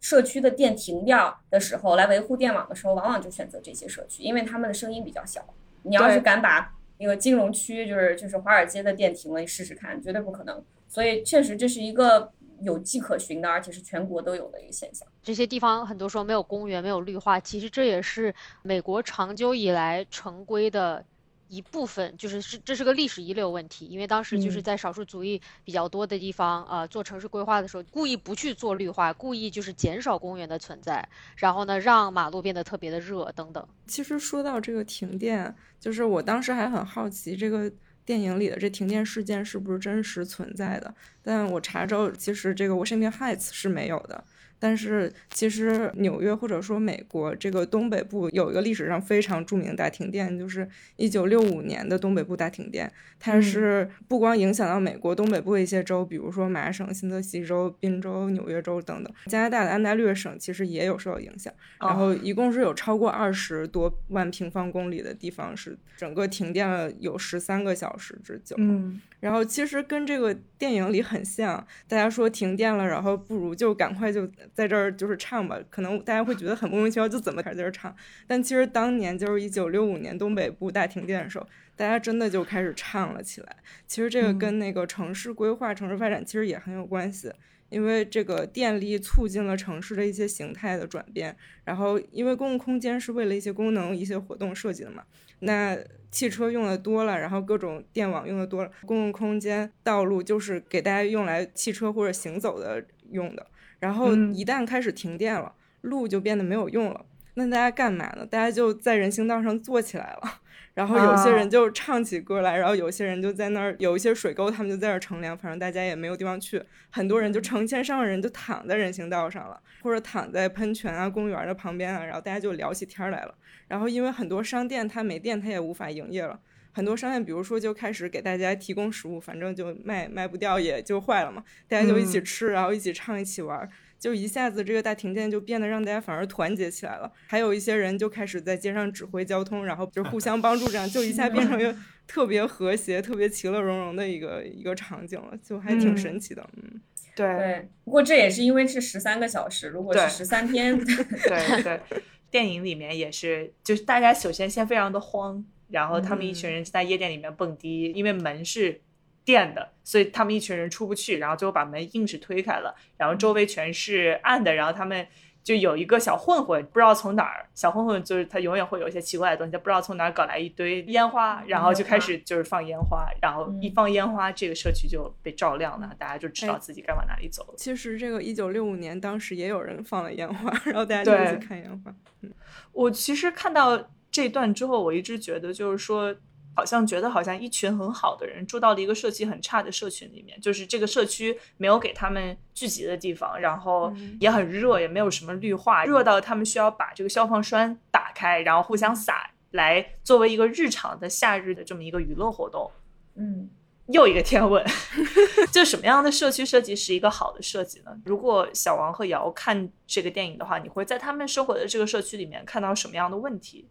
社区的电停掉的时候，来维护电网的时候，往往就选择这些社区，因为他们的声音比较小。你要是敢把那个金融区，就是就是华尔街的电停了，你试试看，绝对不可能。所以确实这是一个有迹可循的，而且是全国都有的一个现象。这些地方很多时候没有公园，没有绿化，其实这也是美国长久以来成规的一部分，就是是这是个历史遗留问题。因为当时就是嗯在少数族裔比较多的地方，呃，做城市规划的时候，故意不去做绿化，故意就是减少公园的存在，然后呢，让马路变得特别的热等等。其实说到这个停电，就是我当时还很好奇，这个电影里的这停电事件是不是真实存在的？但我查着，其实这个 Washington Heights 是没有的。但是其实纽约或者说美国这个东北部有一个历史上非常著名的大停电，就是一九六五年的东北部大停电。它嗯是不光影响到美国东北部的一些州，比如说麻省、新泽西州、宾州、纽约州等等，加拿大的安大略省其实也有受到影响。然哦后一共是有超过二十多万平方公里的地方是整个停电了有十三个小时之久。嗯，然后其实跟这个电影里很像，大家说停电了，然后不如就赶快就在这儿就是唱吧，可能大家会觉得很莫名其妙，就怎么开始在这儿唱？但其实当年就是一九六五年东北部大停电的时候，大家真的就开始唱了起来。其实这个嗯跟那个城市规划、城市发展其实也很有关系。因为这个电力促进了城市的一些形态的转变，然后因为公共空间是为了一些功能、一些活动设计的嘛，那汽车用的多了，然后各种电网用的多了，公共空间、道路就是给大家用来汽车或者行走的用的。然后嗯一旦开始停电了，路就变得没有用了。那大家干嘛呢？大家就在人行道上坐起来了。然后有些人就唱起歌来，然后有些人就在那儿有一些水沟，他们就在那儿乘凉，反正大家也没有地方去，很多人就成千上万人就躺在人行道上了，或者躺在喷泉啊、公园的旁边啊，然后大家就聊起天来了。然后因为很多商店它没电，它也无法营业了。很多商店，比如说就开始给大家提供食物，反正就卖卖不掉也就坏了嘛，大家就一起吃，然后一起唱，一起玩。就一下子这个大停电就变得让大家反而团结起来了，还有一些人就开始在街上指挥交通，然后就互相帮助，这样就一下变成一个 特别和谐、特别其乐融融的一个一个场景了，就还挺神奇的。嗯，对。对，不过这也是因为是十三个小时，如果是十三天，对对，电影里面也是，就是大家首先先非常的慌，然后他们一群人就在夜店里面蹦迪，因为门是电的，所以他们一群人出不去，然后最后把门硬是推开了，然后周围全是暗的，然后他们就有一个小混混，不知道从哪儿，小混混就是他永远会有一些奇怪的东西，他不知道从哪儿搞来一堆烟花，然后就开始就是放烟花，然后一放烟花，这个社区就被照亮了，大家就知道自己该往哪里走了。其实这个一九六五年当时也有人放了烟花，然后大家就一起看烟花。嗯我其实看到这段之后，我一直觉得就是说，好像觉得好像一群很好的人住到了一个社区很差的社群里面，就是这个社区没有给他们聚集的地方，然后也很热，也没有什么绿化，热到他们需要把这个消防栓打开，然后互相洒，来作为一个日常的夏日的这么一个娱乐活动。嗯，又一个天问，就什么样的社区设计是一个好的设计呢？如果小王和瑶看这个电影的话，你会在他们生活的这个社区里面看到什么样的问题？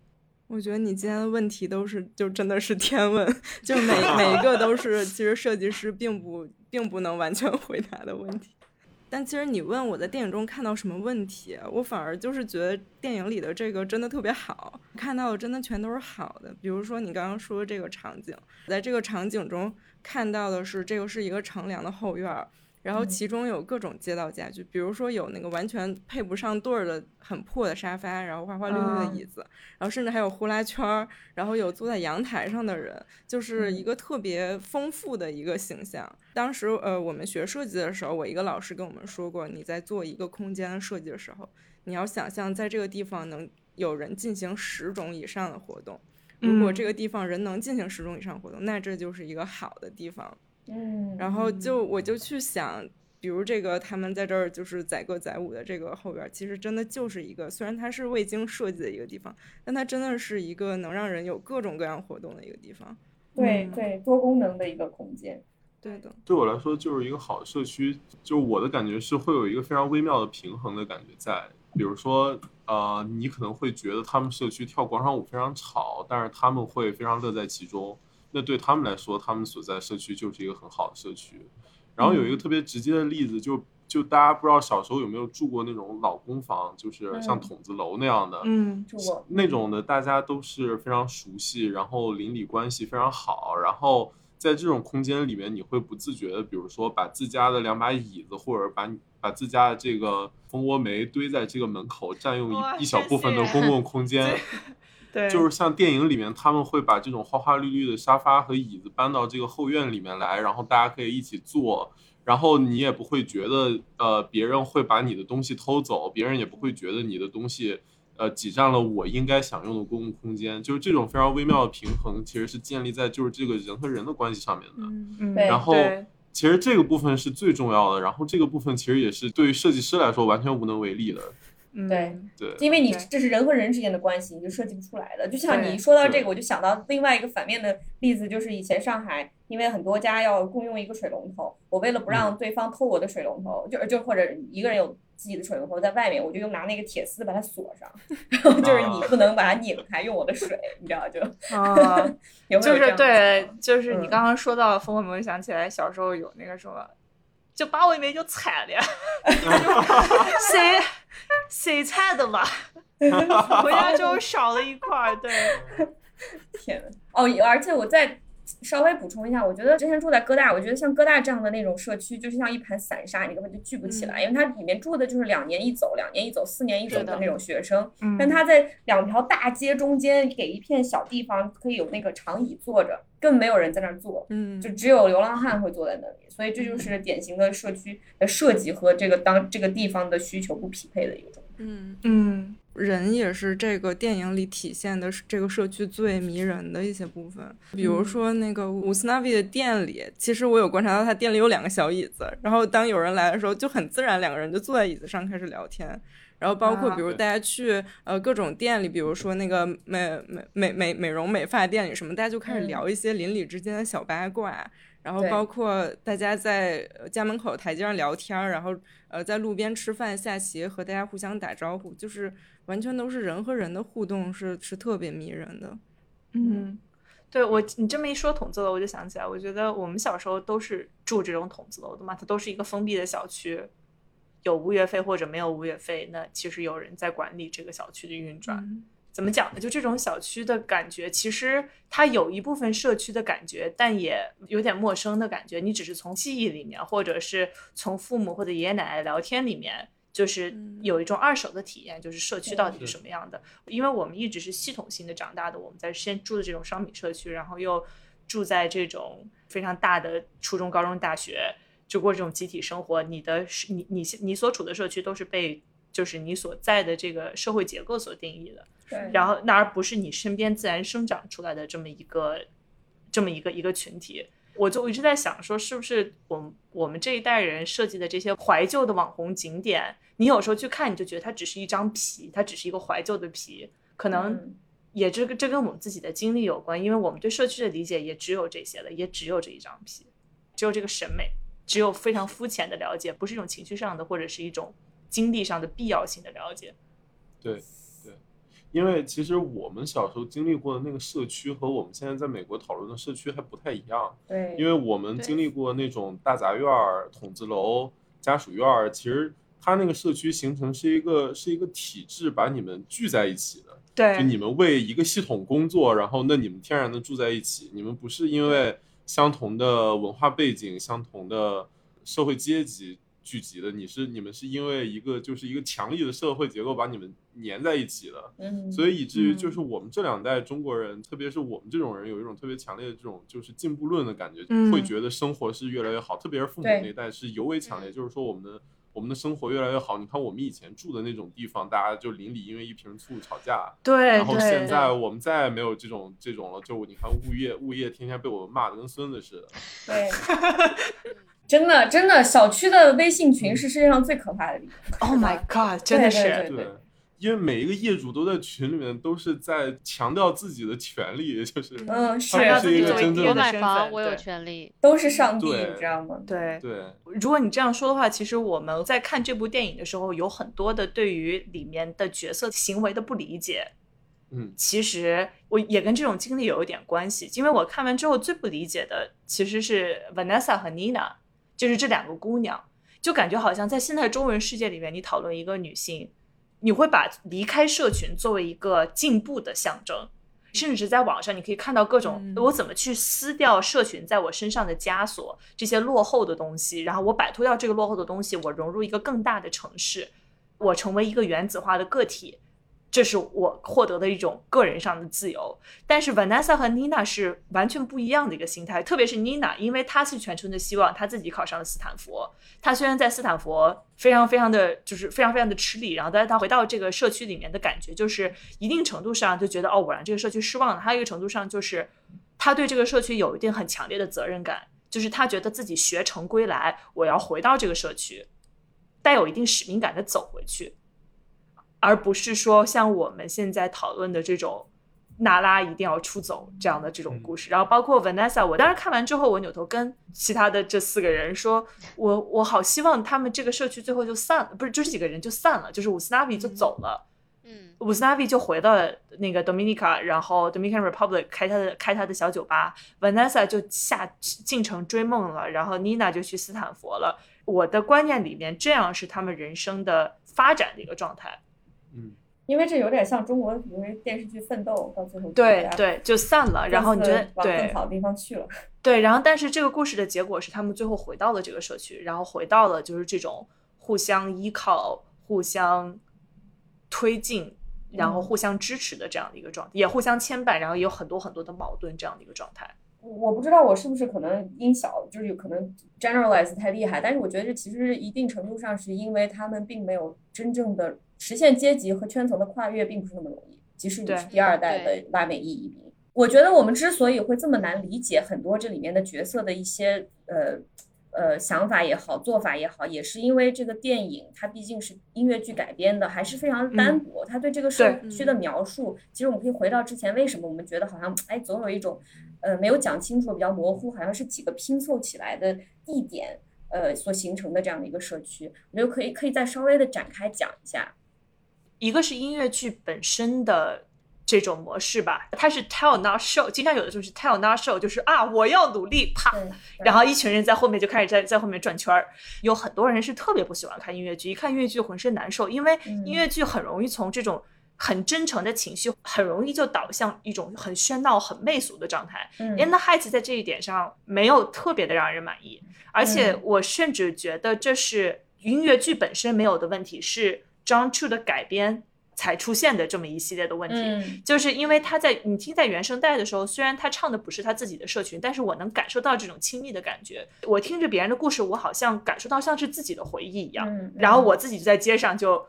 我觉得你今天的问题都是就真的是天问，就每 每一个都是其实设计师并不并不能完全 回答的问题。但其实你问我在电影中看到什么问题，我反而就是觉得电影里的这个真的特别好，看到的真的全都是好的。比如说你刚刚说的这个场景，在这个场景中看到的是这个是一个乘凉的后院儿，然后其中有各种街道家具，比如说有那个完全配不上对儿的很破的沙发，然后花花绿绿的椅子，然后甚至还有呼啦圈儿，然后有坐在阳台上的人，就是一个特别丰富的一个形象。当时呃，我们学设计的时候，我一个老师跟我们说过，你在做一个空间的设计的时候，你要想象在这个地方能有人进行十种以上的活动。如果这个地方人能进行十种以上活动，那这就是一个好的地方。嗯，然后就我就去想，比如这个他们在这儿就是载歌载舞的这个后边，其实真的就是一个，虽然它是未经设计的一个地方，但它真的是一个能让人有各种各样活动的一个地方。对对，多功能的一个空间。对的，对我来说就是一个好的社区，就我的感觉是会有一个非常微妙的平衡的感觉在。比如说，呃，你可能会觉得他们社区跳广场舞非常吵，但是他们会非常乐在其中。那对他们来说，他们所在社区就是一个很好的社区。然后有一个特别直接的例子，就就大家不知道小时候有没有住过那种老公房，就是像筒子楼那样的，嗯，住过那种的，大家都是非常熟悉，然后邻里关系非常好，然后在这种空间里面，你会不自觉的，比如说把自家的两把椅子，或者把把自家的这个蜂窝煤堆在这个门口，占用一一小部分的公共 空间。对，就是像电影里面，他们会把这种花花绿绿的沙发和椅子搬到这个后院里面来，然后大家可以一起坐，然后你也不会觉得呃别人会把你的东西偷走，别人也不会觉得你的东西呃挤占了我应该享用的公共空间，就是这种非常微妙的平衡，其实是建立在就是这个人和人的关系上面的。嗯嗯，然后其实这个部分是最重要的，然后这个部分其实也是对于设计师来说完全无能为力的。嗯对对，因为你这是人和人之间的关系，你就设计不出来的。就像对你说到这个，我就想到另外一个反面的例子，就是以前上海，因为很多家要共用一个水龙头，我为了不让对方偷我的水龙头，就就或者一个人有自己的水龙头在外面，我就用拿那个铁丝把它锁上，然后就是你不能把它拧开用我的水，你知道就啊，有没就是对，就是你嗯。刚刚说到蜂窝煤，我想起来小时候有那个什么，就把我煤就踩了，谁谁踩的嘛？回家之后少了一块儿，对，天呐，哦，而且我再稍微补充一下，我觉得之前住在哥大，我觉得像哥大这样的那种社区，就是像一盘散沙，你根本就聚不起来，因为它里面住的就是两年一走、两年一走、四年一走的。的那种学生，嗯。但他在两条大街中间给一片小地方可以有那个长椅坐着，更没有人在那儿坐。嗯，就只有流浪汉会坐在那里，所以这就是典型的社区的设计和这个当这个地方的需求不匹配的一个状态。嗯，嗯人也是这个电影里体现的是这个社区最迷人的一些部分。比如说那个乌斯纳维的店里，其实我有观察到他店里有两个小椅子，然后当有人来的时候，就很自然两个人就坐在椅子上开始聊天。然后包括比如大家去呃各种店里，比如说那个美美美美美容美发店里什么，大家就开始嗯聊一些邻里之间的小八卦。然后包括大家在呃家门口台阶上聊天儿，然后呃在路边吃饭下棋，和大家互相打招呼，就是完全都是人和人的互动是，是特别迷人的。嗯，对我你这么一说筒子楼，我就想起来，我觉得我们小时候都是住这种筒子楼的嘛，它都是一个封闭的小区，有物业费或者没有物业费，那其实有人在管理这个小区的运转。嗯怎么讲呢？就这种小区的感觉，其实它有一部分社区的感觉，但也有点陌生的感觉。你只是从记忆里面，或者是从父母或者爷爷奶奶聊天里面，就是嗯有一种二手的体验，就是社区到底是是什么样的。因为我们一直是系统性的长大的，我们在先住的这种商品社区，然后又住在这种非常大的初中、高中、大学，就过这种集体生活。你的是你你你所处的社区都是被就是你所在的这个社会结构所定义的。对然后那而不是你身边自然生长出来的这么一个这么一个一个群体。我就一直在想说，是不是我们我们这一代人设计的这些怀旧的网红景点，你有时候去看，你就觉得它只是一张皮，它只是一个怀旧的皮，可能嗯也这个这跟我们自己的经历有关，因为我们对社区的理解也只有这些了，也只有这一张皮，只有这个审美，只有非常肤浅的了解，不是一种情绪上的或者是一种经历上的必要性的了解。对对，因为其实我们小时候经历过的那个社区和我们现在在美国讨论的社区还不太一样，对，因为我们经历过那种大杂院儿、筒子楼、家属院儿，其实它那个社区形成是一个是一个体制，把你们聚在一起的。对就你们为一个系统工作，然后那你们天然的住在一起，你们不是因为相同的文化背景、相同的社会阶级聚集的，你是你们是因为一个就是一个强力的社会结构把你们粘在一起的，嗯，所以以至于嗯就是我们这两代中国人，特别是我们这种人，有一种特别强烈的这种就是进步论的感觉，嗯。会觉得生活是越来越好，特别是父母那一代是尤为强烈，嗯。就是说我们的。我们的生活越来越好，你看我们以前住的那种地方，大家就邻里因为一瓶醋吵架，对然后现，在我们再也没有这种这种了，就你看物业物业天天被我们骂的跟孙子似的，对，真的真的，小区的微信群是世界上最可怕的地方。Oh my god，真的是，对对。对，因为每一个业主都在群里面都是在强调自己的权利，就是嗯，是。是一个作为真正我买房，份。我有权利。都是上帝，你知道吗？对。对，如果你这样说的话，其实我们在看这部电影的时候，有很多的对于里面的角色行为的不理解。嗯。其实我也跟这种经历有一点关系，因为我看完之后最不理解的其实是 Vanessa 和 Nina，就是这两个姑娘，就感觉好像在现代中文世界里面，你讨论一个女性，你会把离开社群作为一个进步的象征。甚至是在网上，你可以看到各种嗯我怎么去撕掉社群在我身上的枷锁，这些落后的东西，然后我摆脱掉这个落后的东西，我融入一个更大的城市，我成为一个原子化的个体，这是我获得的一种个人上的自由。但是 Vanessa 和 Nina 是完全不一样的一个心态，特别是 Nina，因为她是全村的希望，她自己考上了斯坦福。她虽然在斯坦福非常非常的就是非常非常的吃力，然后但是她回到这个社区里面的感觉，就是一定程度上就觉得哦，我让这个社区失望了。还有一个程度上就是她对这个社区有一定很强烈的责任感，就是她觉得自己学成归来，我要回到这个社区，带有一定使命感的走回去。而不是说像我们现在讨论的这种娜拉一定要出走这样的这种故事。然后包括 Vanessa，我当时看完之后，我扭头跟其他的这四个人说，我我好希望他们这个社区最后就散了，不是就这几个人就散了，就是伍斯纳比就走了。嗯，伍斯纳比就回到了那个 Dominica，然后 Dominican Republic 开他的开他的小酒吧，Vanessa 就下进城追梦了，然后 Nina 就去斯坦福了。我的观念里面，这样是他们人生的发展的一个状态。嗯，因为这有点像中国，因为电视剧《奋斗》，到最后对对，就散了。然后你觉得各自往更好的地方去了。对，然后但是这个故事的结果是他们最后回到了这个社区，然后回到了就是这种互相依靠、互相推进，然后嗯互相支持的这样的一个状态，也互相牵绊，然后也有很多很多的矛盾这样的一个状态。我不知道我是不是可能音小，就是有可能 generalize 太厉害，但是我觉得这其实一定程度上是因为他们并没有真正的实现阶级和圈层的跨越，并不是那么容易。即使你是第二代的拉美裔移民，我觉得我们之所以会这么难理解很多这里面的角色的一些呃呃想法也好，做法也好，也是因为这个电影它毕竟是音乐剧改编的，还是非常单薄。它对这个社区的描述，其实我们可以回到之前，为什么我们觉得好像哎总有一种呃没有讲清楚，比较模糊，好像是几个拼凑起来的地点。呃，所形成的这样的一个社区，我觉得可以可以再稍微的展开讲一下。一个是音乐剧本身的这种模式吧，它是 tell not show，经常有的就是 tell not show，就是啊我要努力，啪，然后一群人在后面就开始在在后面转圈儿。有很多人是特别不喜欢看音乐剧，一看音乐剧浑身难受，因为嗯音乐剧很容易从这种很真诚的情绪，很容易就导向一种很喧闹、很媚俗的状态。嗯 In the Heights 在这一点上没有特别的让人满意，而且嗯我甚至觉得这是音乐剧本身没有的问题，是 John Chu 的改编才出现的这么一系列的问题。嗯就是因为他在你听在原声带的时候，虽然他唱的不是他自己的社群，但是我能感受到这种亲密的感觉。我听着别人的故事，我好像感受到像是自己的回忆一样。嗯然后我自己就在街上就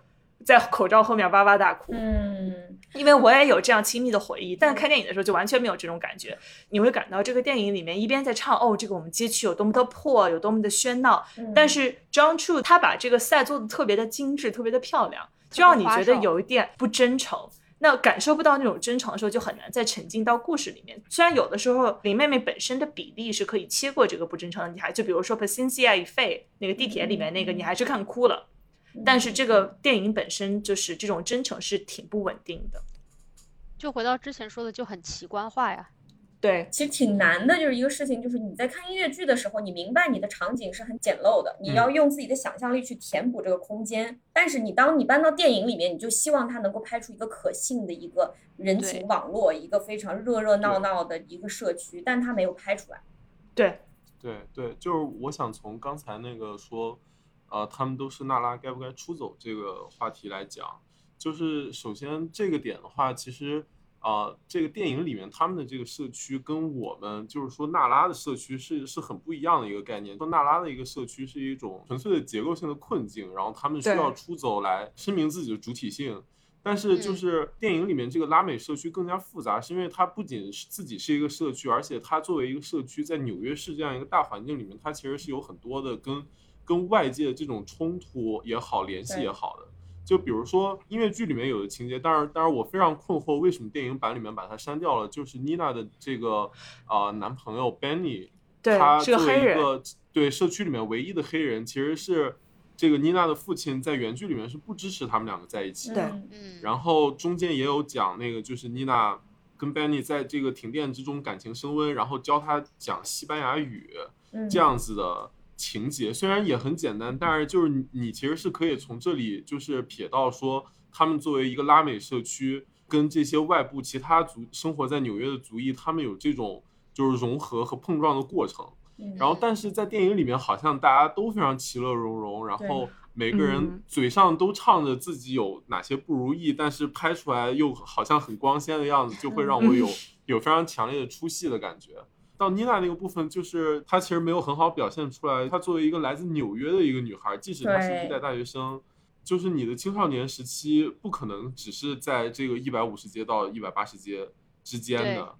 在口罩后面哇哇大哭，嗯因为我也有这样亲密的回忆。但是看电影的时候就完全没有这种感觉，你会感到这个电影里面一边在唱哦，这个我们街区有多么的破，有多么的喧闹，嗯，但是 John Chu 他把这个赛做的特别的精致，特别的漂亮，就让你觉得有一点不真诚。那感受不到那种真诚的时候，就很难再沉浸到故事里面。虽然有的时候林妹妹本身的比例是可以切过这个不真诚的女孩，就比如说 Paciencia 与 Fe 那个地铁里面那个，你还是看哭了。但是这个电影本身就是这种真诚是挺不稳定的。就回到之前说的，就很奇观化呀。对，其实挺难的，就是一个事情，就是你在看音乐剧的时候，你明白你的场景是很简陋的，你要用自己的想象力去填补这个空间。但是你当你搬到电影里面，你就希望它能够拍出一个可信的一个人情网络，一个非常热热闹闹的一个社区，但它没有拍出来。对，对对，就是我想从刚才那个说，呃，他们都是娜拉该不该出走这个话题来讲，就是首先这个点的话，其实啊、呃这个电影里面他们的这个社区跟我们就是说娜拉的社区是是很不一样的一个概念。说娜拉的一个社区是一种纯粹的结构性的困境，然后他们需要出走来声明自己的主体性。但是就嗯是电影里面这个拉美社区更加复杂，是因为它不仅是自己是一个社区，而且它作为一个社区，在纽约市这样一个大环境里面，它其实是有很多的跟跟外界的这种冲突也好，联系也好的。就比如说音乐剧里面有的情节，当然，当然我非常困惑，为什么电影版里面把它删掉了？就是妮娜的这个啊、呃男朋友 Benny，对他是个作为黑人一个对社区里面唯一的黑人，其实是这个妮娜的父亲在原剧里面是不支持他们两个在一起的。嗯，然后中间也有讲那个，就是妮娜跟 Benny 在这个停电之中感情升温，然后教他讲西班牙语嗯这样子的情节，虽然也很简单，但是就是你你其实是可以从这里就是撇到说，他们作为一个拉美社区，跟这些外部其他族生活在纽约的族裔，他们有这种就是融合和碰撞的过程。嗯然后，但是在电影里面，好像大家都非常其乐融融，然后每个人嗯嘴上都唱着自己有哪些不如意，但是拍出来又好像很光鲜的样子，就会让我有 有非常强烈的出戏的感觉。到妮娜那个部分，就是她其实没有很好表现出来，她作为一个来自纽约的一个女孩，即使她是对一代大学生，就是你的青少年时期不可能只是在这个一百五十街到一百八十街之间的。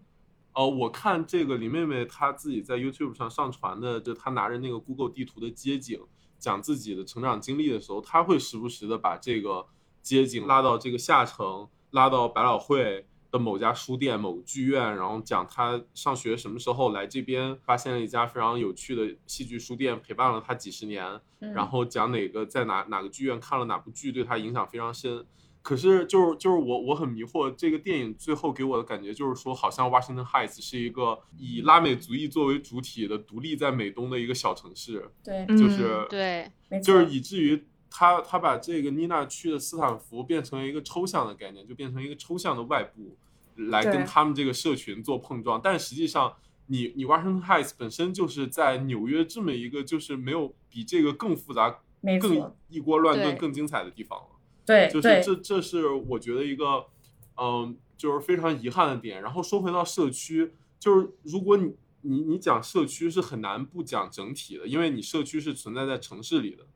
呃，我看这个林妹妹她自己在 YouTube 上上传的，就她拿着那个 Google 地图的街景，讲自己的成长经历的时候，她会时不时的把这个街景拉到这个下城，拉到百老汇的某家书店、某剧院，然后讲他上学什么时候来这边，发现了一家非常有趣的戏剧书店，陪伴了他几十年，嗯然后讲哪个在哪哪个剧院看了哪部剧，对他影响非常深。可是就是就是我我很迷惑，这个电影最后给我的感觉就是说，好像 Washington Heights 是一个以拉美族裔作为主体的独立在美东的一个小城市，对，嗯就是对，就是以至于他他把这个妮娜去的斯坦福变成了一个抽象的概念，就变成一个抽象的外部来跟他们这个社群做碰撞，但实际上。你你 Washington Heights 本身就是在纽约这么一个就是没有比这个更复杂、更一锅乱炖、更精彩的地方了。对对就是这这是我觉得一个，嗯，就是非常遗憾的点。然后说回到社区，就是如果你你你讲社区是很难不讲整体的，因为你社区是存在在城市里的。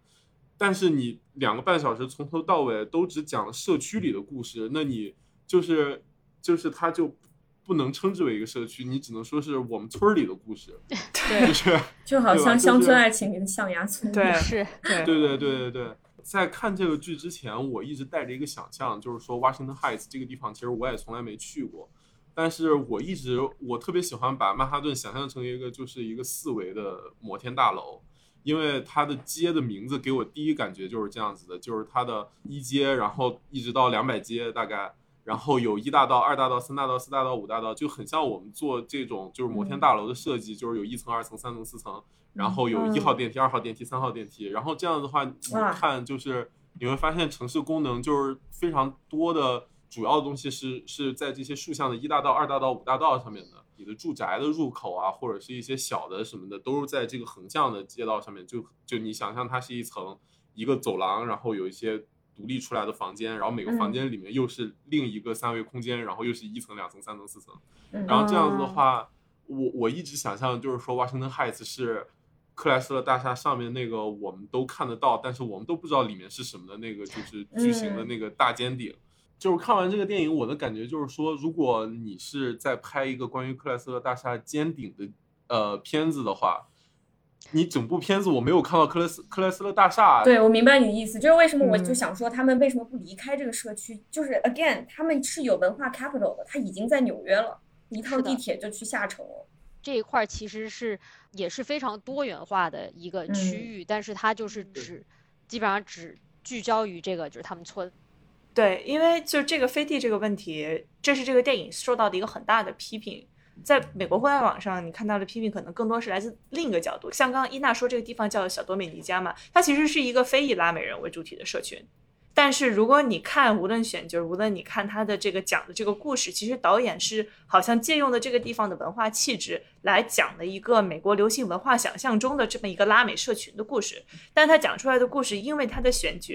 但是你两个半小时从头到尾都只讲了社区里的故事，那你就是就是它就不能称之为一个社区，你只能说是我们村儿里的故事，对就是 就好像乡村爱情里的象牙村，对是，对对对对对对，在看这个剧之前，我一直带着一个想象，就是说 Washington Heights 这个地方，其实我也从来没去过，但是我一直我特别喜欢把曼哈顿想象成一个就是一个四维的摩天大楼，因为它的街的名字给我第一感觉就是这样子的，就是它的一街，然后一直到两百街大概。然后有一大道、二大道、三大道、四大道、五大道，就很像我们做这种就是摩天大楼的设计，就是有一层、二层、三层、四层，然后有一号电梯、二号电梯、三号电梯，然后这样的话，你看就是你会发现城市功能就是非常多的主要的东西是是在这些竖向的一大道、二大道、五大道上面的。你的住宅的入口啊，或者是一些小的什么的，都是在这个横向的街道上面。就就你想象它是一层一个走廊，然后有一些独立出来的房间，然后每个房间里面又是另一个三维空间，然后又是一层、两层、三层、四层。嗯然后这样子的话，我我一直想象就是说，Washington Heights 是克莱斯勒大厦上面那个我们都看得到，但是我们都不知道里面是什么的那个就是巨型的那个大尖顶。就是看完这个电影，我的感觉就是说，如果你是在拍一个关于克莱斯勒大厦尖顶的呃片子的话，你整部片子我没有看到克莱斯克莱斯勒大厦，对，我明白你的意思，就是为什么我就嗯想说他们为什么不离开这个社区？就是 again，他们是有文化 capital 的，他已经在纽约了，一趟地铁就去下城了。这一块儿其实是也是非常多元化的一个区嗯域，但是它就是只基本上只聚焦于这个就是他们村。对，因为就这个飞地这个问题，这是这个电影受到的一个很大的批评。在美国互联网上，你看到的批评可能更多是来自另一个角度。像刚刚伊娜说，这个地方叫小多美尼加嘛，它其实是一个非以拉美人为主体的社群，但是如果你看，无论选角，无论你看他的这个讲的这个故事，其实导演是好像借用了这个地方的文化气质来讲了一个美国流行文化想象中的这么一个拉美社群的故事。但他讲出来的故事，因为他的选角，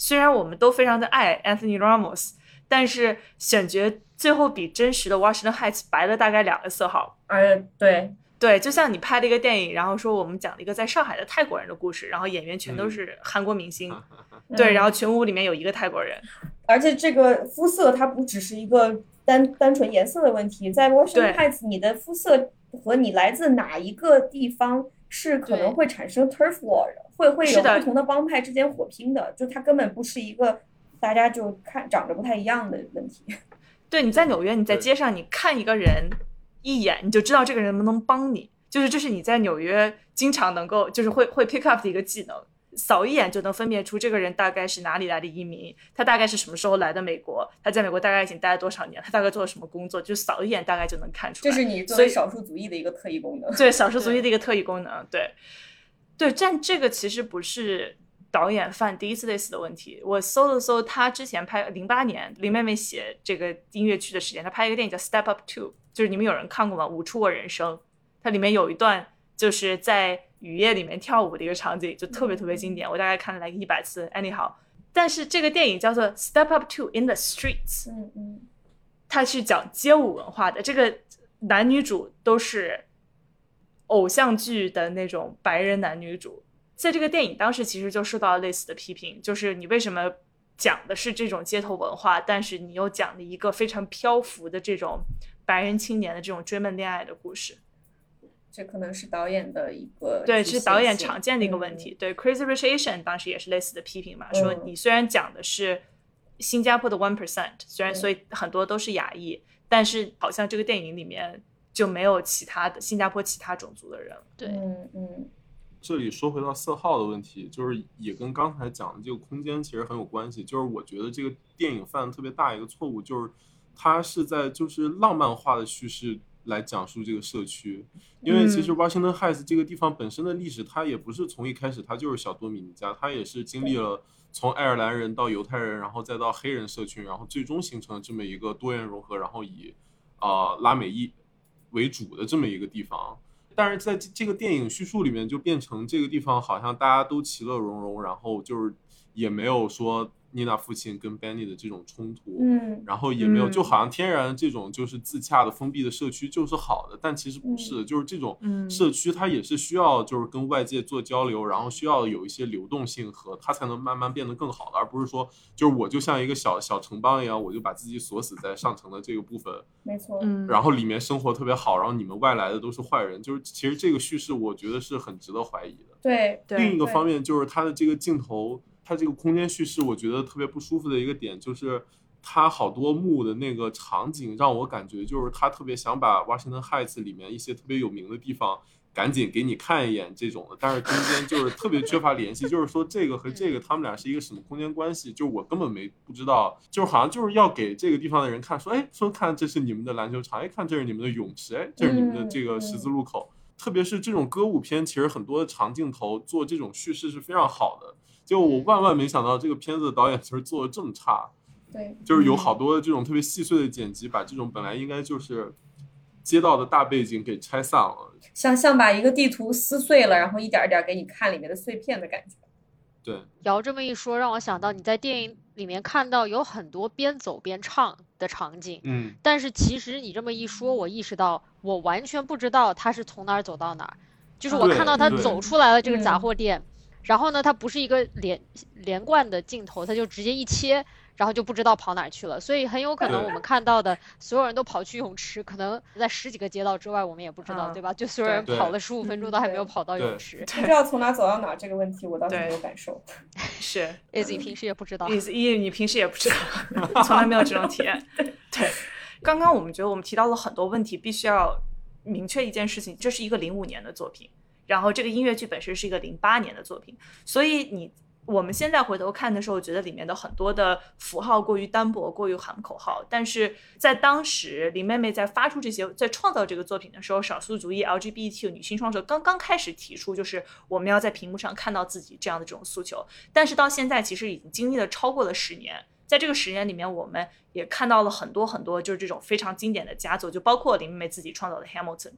虽然我们都非常的爱 Anthony Ramos，但是选角最后比真实的 Washington Heights 白了大概两个色号。嗯，对，对，就像你拍了一个电影，然后说我们讲了一个在上海的泰国人的故事，然后演员全都是韩国明星，对，然后全屋里面有一个泰国人，而且这个肤色它不只是一个单单纯颜色的问题，在 Washington Heights，你的肤色和你来自哪一个地方是可能会产生 turf war 的，会会有不同的帮派之间火拼的，就它根本不是一个大家就看长得不太一样的问题。对，你在纽约，你在街上你看一个人一眼，你就知道这个人能不能帮你，就是这是你在纽约经常能够就是会会 pick up 的一个技能。扫一眼就能分辨出这个人大概是哪里来的移民，他大概是什么时候来的美国，他在美国大概已经待了多少年，他大概做了什么工作，就扫一眼大概就能看出来。这是你作为少数族裔的一个特异功能。对，少数族裔的一个特异功能。对，对，但这个其实不是导演犯第一次类似的问题。我搜了搜，他之前拍零八年林妹妹写这个音乐剧的时间，他拍一个电影叫《Step Up Two》，就是你们有人看过吗？舞出我人生，它里面有一段就是在。雨夜里面跳舞的一个场景就特别特别经典，我大概看了来一百次。Anyhow，但是这个电影叫做《Step Up to in the Streets》，嗯嗯，它是讲街舞文化的。这个男女主都是偶像剧的那种白人男女主，在这个电影当时其实就受到了类似的批评，就是你为什么讲的是这种街头文化，但是你又讲了一个非常漂浮的这种白人青年的这种追梦恋爱的故事。这可能是导演的一个对，是导演常见的一个问题。对，Crazy Rich Asian 当时也是类似的批评嘛，说你虽然讲的是新加坡的 one percent，虽然所以很多都是亚裔，但是好像这个电影里面就没有其他的新加坡其他种族的人。对，嗯嗯。这里说回到色号的问题，就是也跟刚才讲的这个空间其实很有关系。就是我觉得这个电影犯的特别大一个错误，就是它是在就是浪漫化的叙事。来讲述这个社区，因为其实 Washington Heights 这个地方本身的历史，它也不是从一开始它就是小多米尼加，它也是经历了从爱尔兰人到犹太人，然后再到黑人社群，然后最终形成这么一个多元融合，然后以啊拉美裔为主的这么一个地方。但是在这个电影叙述里面，就变成这个地方好像大家都其乐融融，然后就是也没有说。妮娜父亲跟 Benny 的这种冲突，嗯，然后也没有，就好像天然这种就是自洽的封闭的社区就是好的，但其实不是，就是这种社区它也是需要就是跟外界做交流，然后需要有一些流动性和它才能慢慢变得更好的，而不是说就是我就像一个小小城邦一样，我就把自己锁死在上城的这个部分，没错，嗯，然后里面生活特别好，然后你们外来的都是坏人，就是其实这个叙事我觉得是很值得怀疑的。对，另一个方面就是它的这个镜头。它这个空间叙事，我觉得特别不舒服的一个点，就是它好多幕的那个场景，让我感觉就是他特别想把 Washington Heights 里面一些特别有名的地方赶紧给你看一眼这种的，但是中间就是特别缺乏联系，就是说这个和这个他们俩是一个什么空间关系，就我根本没不知道，就是好像就是要给这个地方的人看，说哎，说看这是你们的篮球场，哎，看这是你们的泳池，哎，这是你们的这个十字路口，特别是这种歌舞片，其实很多的长镜头做这种叙事是非常好的。就我万万没想到，这个片子的导演其实做的这么差。对，就是有好多这种特别细碎的剪辑，把这种本来应该就是街道的大背景给拆散了，像像把一个地图撕碎了，然后一点一点给你看里面的碎片的感觉。对，姚这么一说，让我想到你在电影里面看到有很多边走边唱的场景。嗯，但是其实你这么一说，我意识到我完全不知道他是从哪儿走到哪儿，就是我看到他走出来了这个杂货店。然后呢，它不是一个连连贯的镜头，它就直接一切，然后就不知道跑哪去了。所以很有可能我们看到的所有人都跑去泳池，可能在十几个街道之外，我们也不知道，对吧？就所有人跑了十五分钟都还没有跑到泳池。不知道从哪走到哪这个问题，我倒是没有感受。是，Easy 平时也不知道。Easy，你平时也不知道，从来没有这种体验。对，刚刚我们觉得我们提到了很多问题，必须要明确一件事情，这是一个零五年的作品。然后这个音乐剧本身是一个零八年的作品，所以你我们现在回头看的时候，觉得里面的很多的符号过于单薄，过于喊口号。但是在当时，林妹妹在发出这些，在创造这个作品的时候，少数族裔 LGBT 女性创作者刚刚开始提出，就是我们要在屏幕上看到自己这样的这种诉求。但是到现在，其实已经经历了超过了十年，在这个十年里面，我们也看到了很多很多，就是这种非常经典的佳作，就包括林妹妹自己创造的 Hamilton，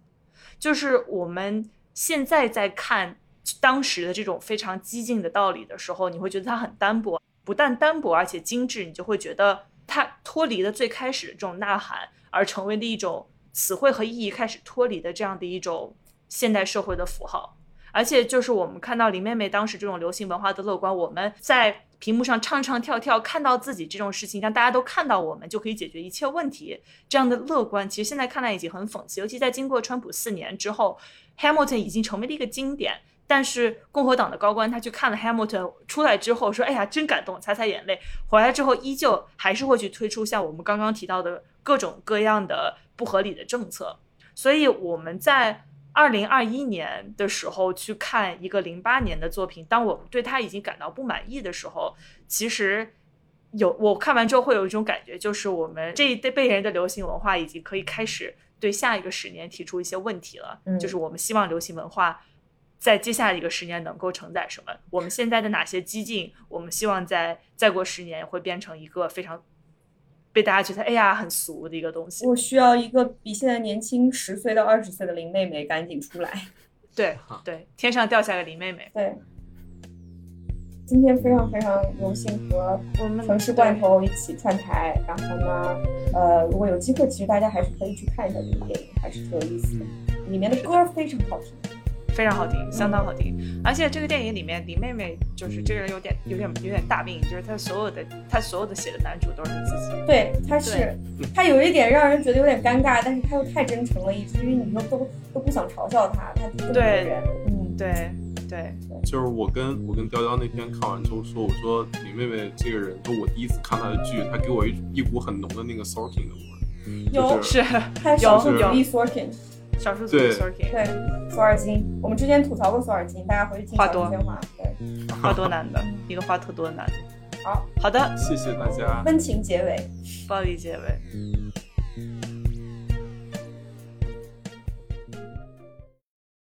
就是我们现在在看。当时的这种非常激进的道理的时候，你会觉得它很单薄，不但单薄，而且精致，你就会觉得它脱离了最开始的这种呐喊，而成为了一种词汇和意义开始脱离的这样的一种现代社会的符号。而且就是我们看到林妹妹当时这种流行文化的乐观，我们在屏幕上唱唱跳跳，看到自己这种事情，让大家都看到我们就可以解决一切问题，这样的乐观，其实现在看来已经很讽刺。尤其在经过川普四年之后，Hamilton 已经成为了一个经典。但是共和党的高官他去看了 Hamilton 出来之后说：“哎呀，真感动，擦擦眼泪。”回来之后依旧还是会去推出像我们刚刚提到的各种各样的不合理的政策。所以我们在二零二一年的时候去看一个零八年的作品，当我们对他已经感到不满意的时候，其实有我看完之后会有一种感觉，就是我们这一代辈人的流行文化已经可以开始对下一个十年提出一些问题了。就是我们希望流行文化。在接下来一个十年能够承载什么？我们现在的哪些激进？我们希望在再过十年会变成一个非常被大家觉得哎呀很俗的一个东西。我需要一个比现在年轻十岁到二十岁的林妹妹赶紧出来。对对，天上掉下个林妹妹。对，今天非常非常荣幸和我们城市罐头一起串台。然后呢，呃，如果有机会，其实大家还是可以去看一下这部电影，还是挺有意思的。里面的歌非常好听。非常好听，相当好听，而且这个电影里面李妹妹就是这个人有点有点有点大病，就是她所有的她所有的写的男主都是自己。对，她是她有一点让人觉得有点尴尬，但是她又太真诚了，以至于你们都都不想嘲笑她，她这么人，嗯，对对。就是我跟我跟雕雕那天看完之后说，我说李妹妹这个人，就我第一次看她的剧，她给我一一股很浓的那个 sorking 的味有是，她少数主义 Sorkin。少数族裔索尔金，对索尔金，我们之前吐槽过索尔金，大家回去听话多，对，话多男的，一个话特多的男的。好。好的，谢谢大家，温情结尾，暴力结尾。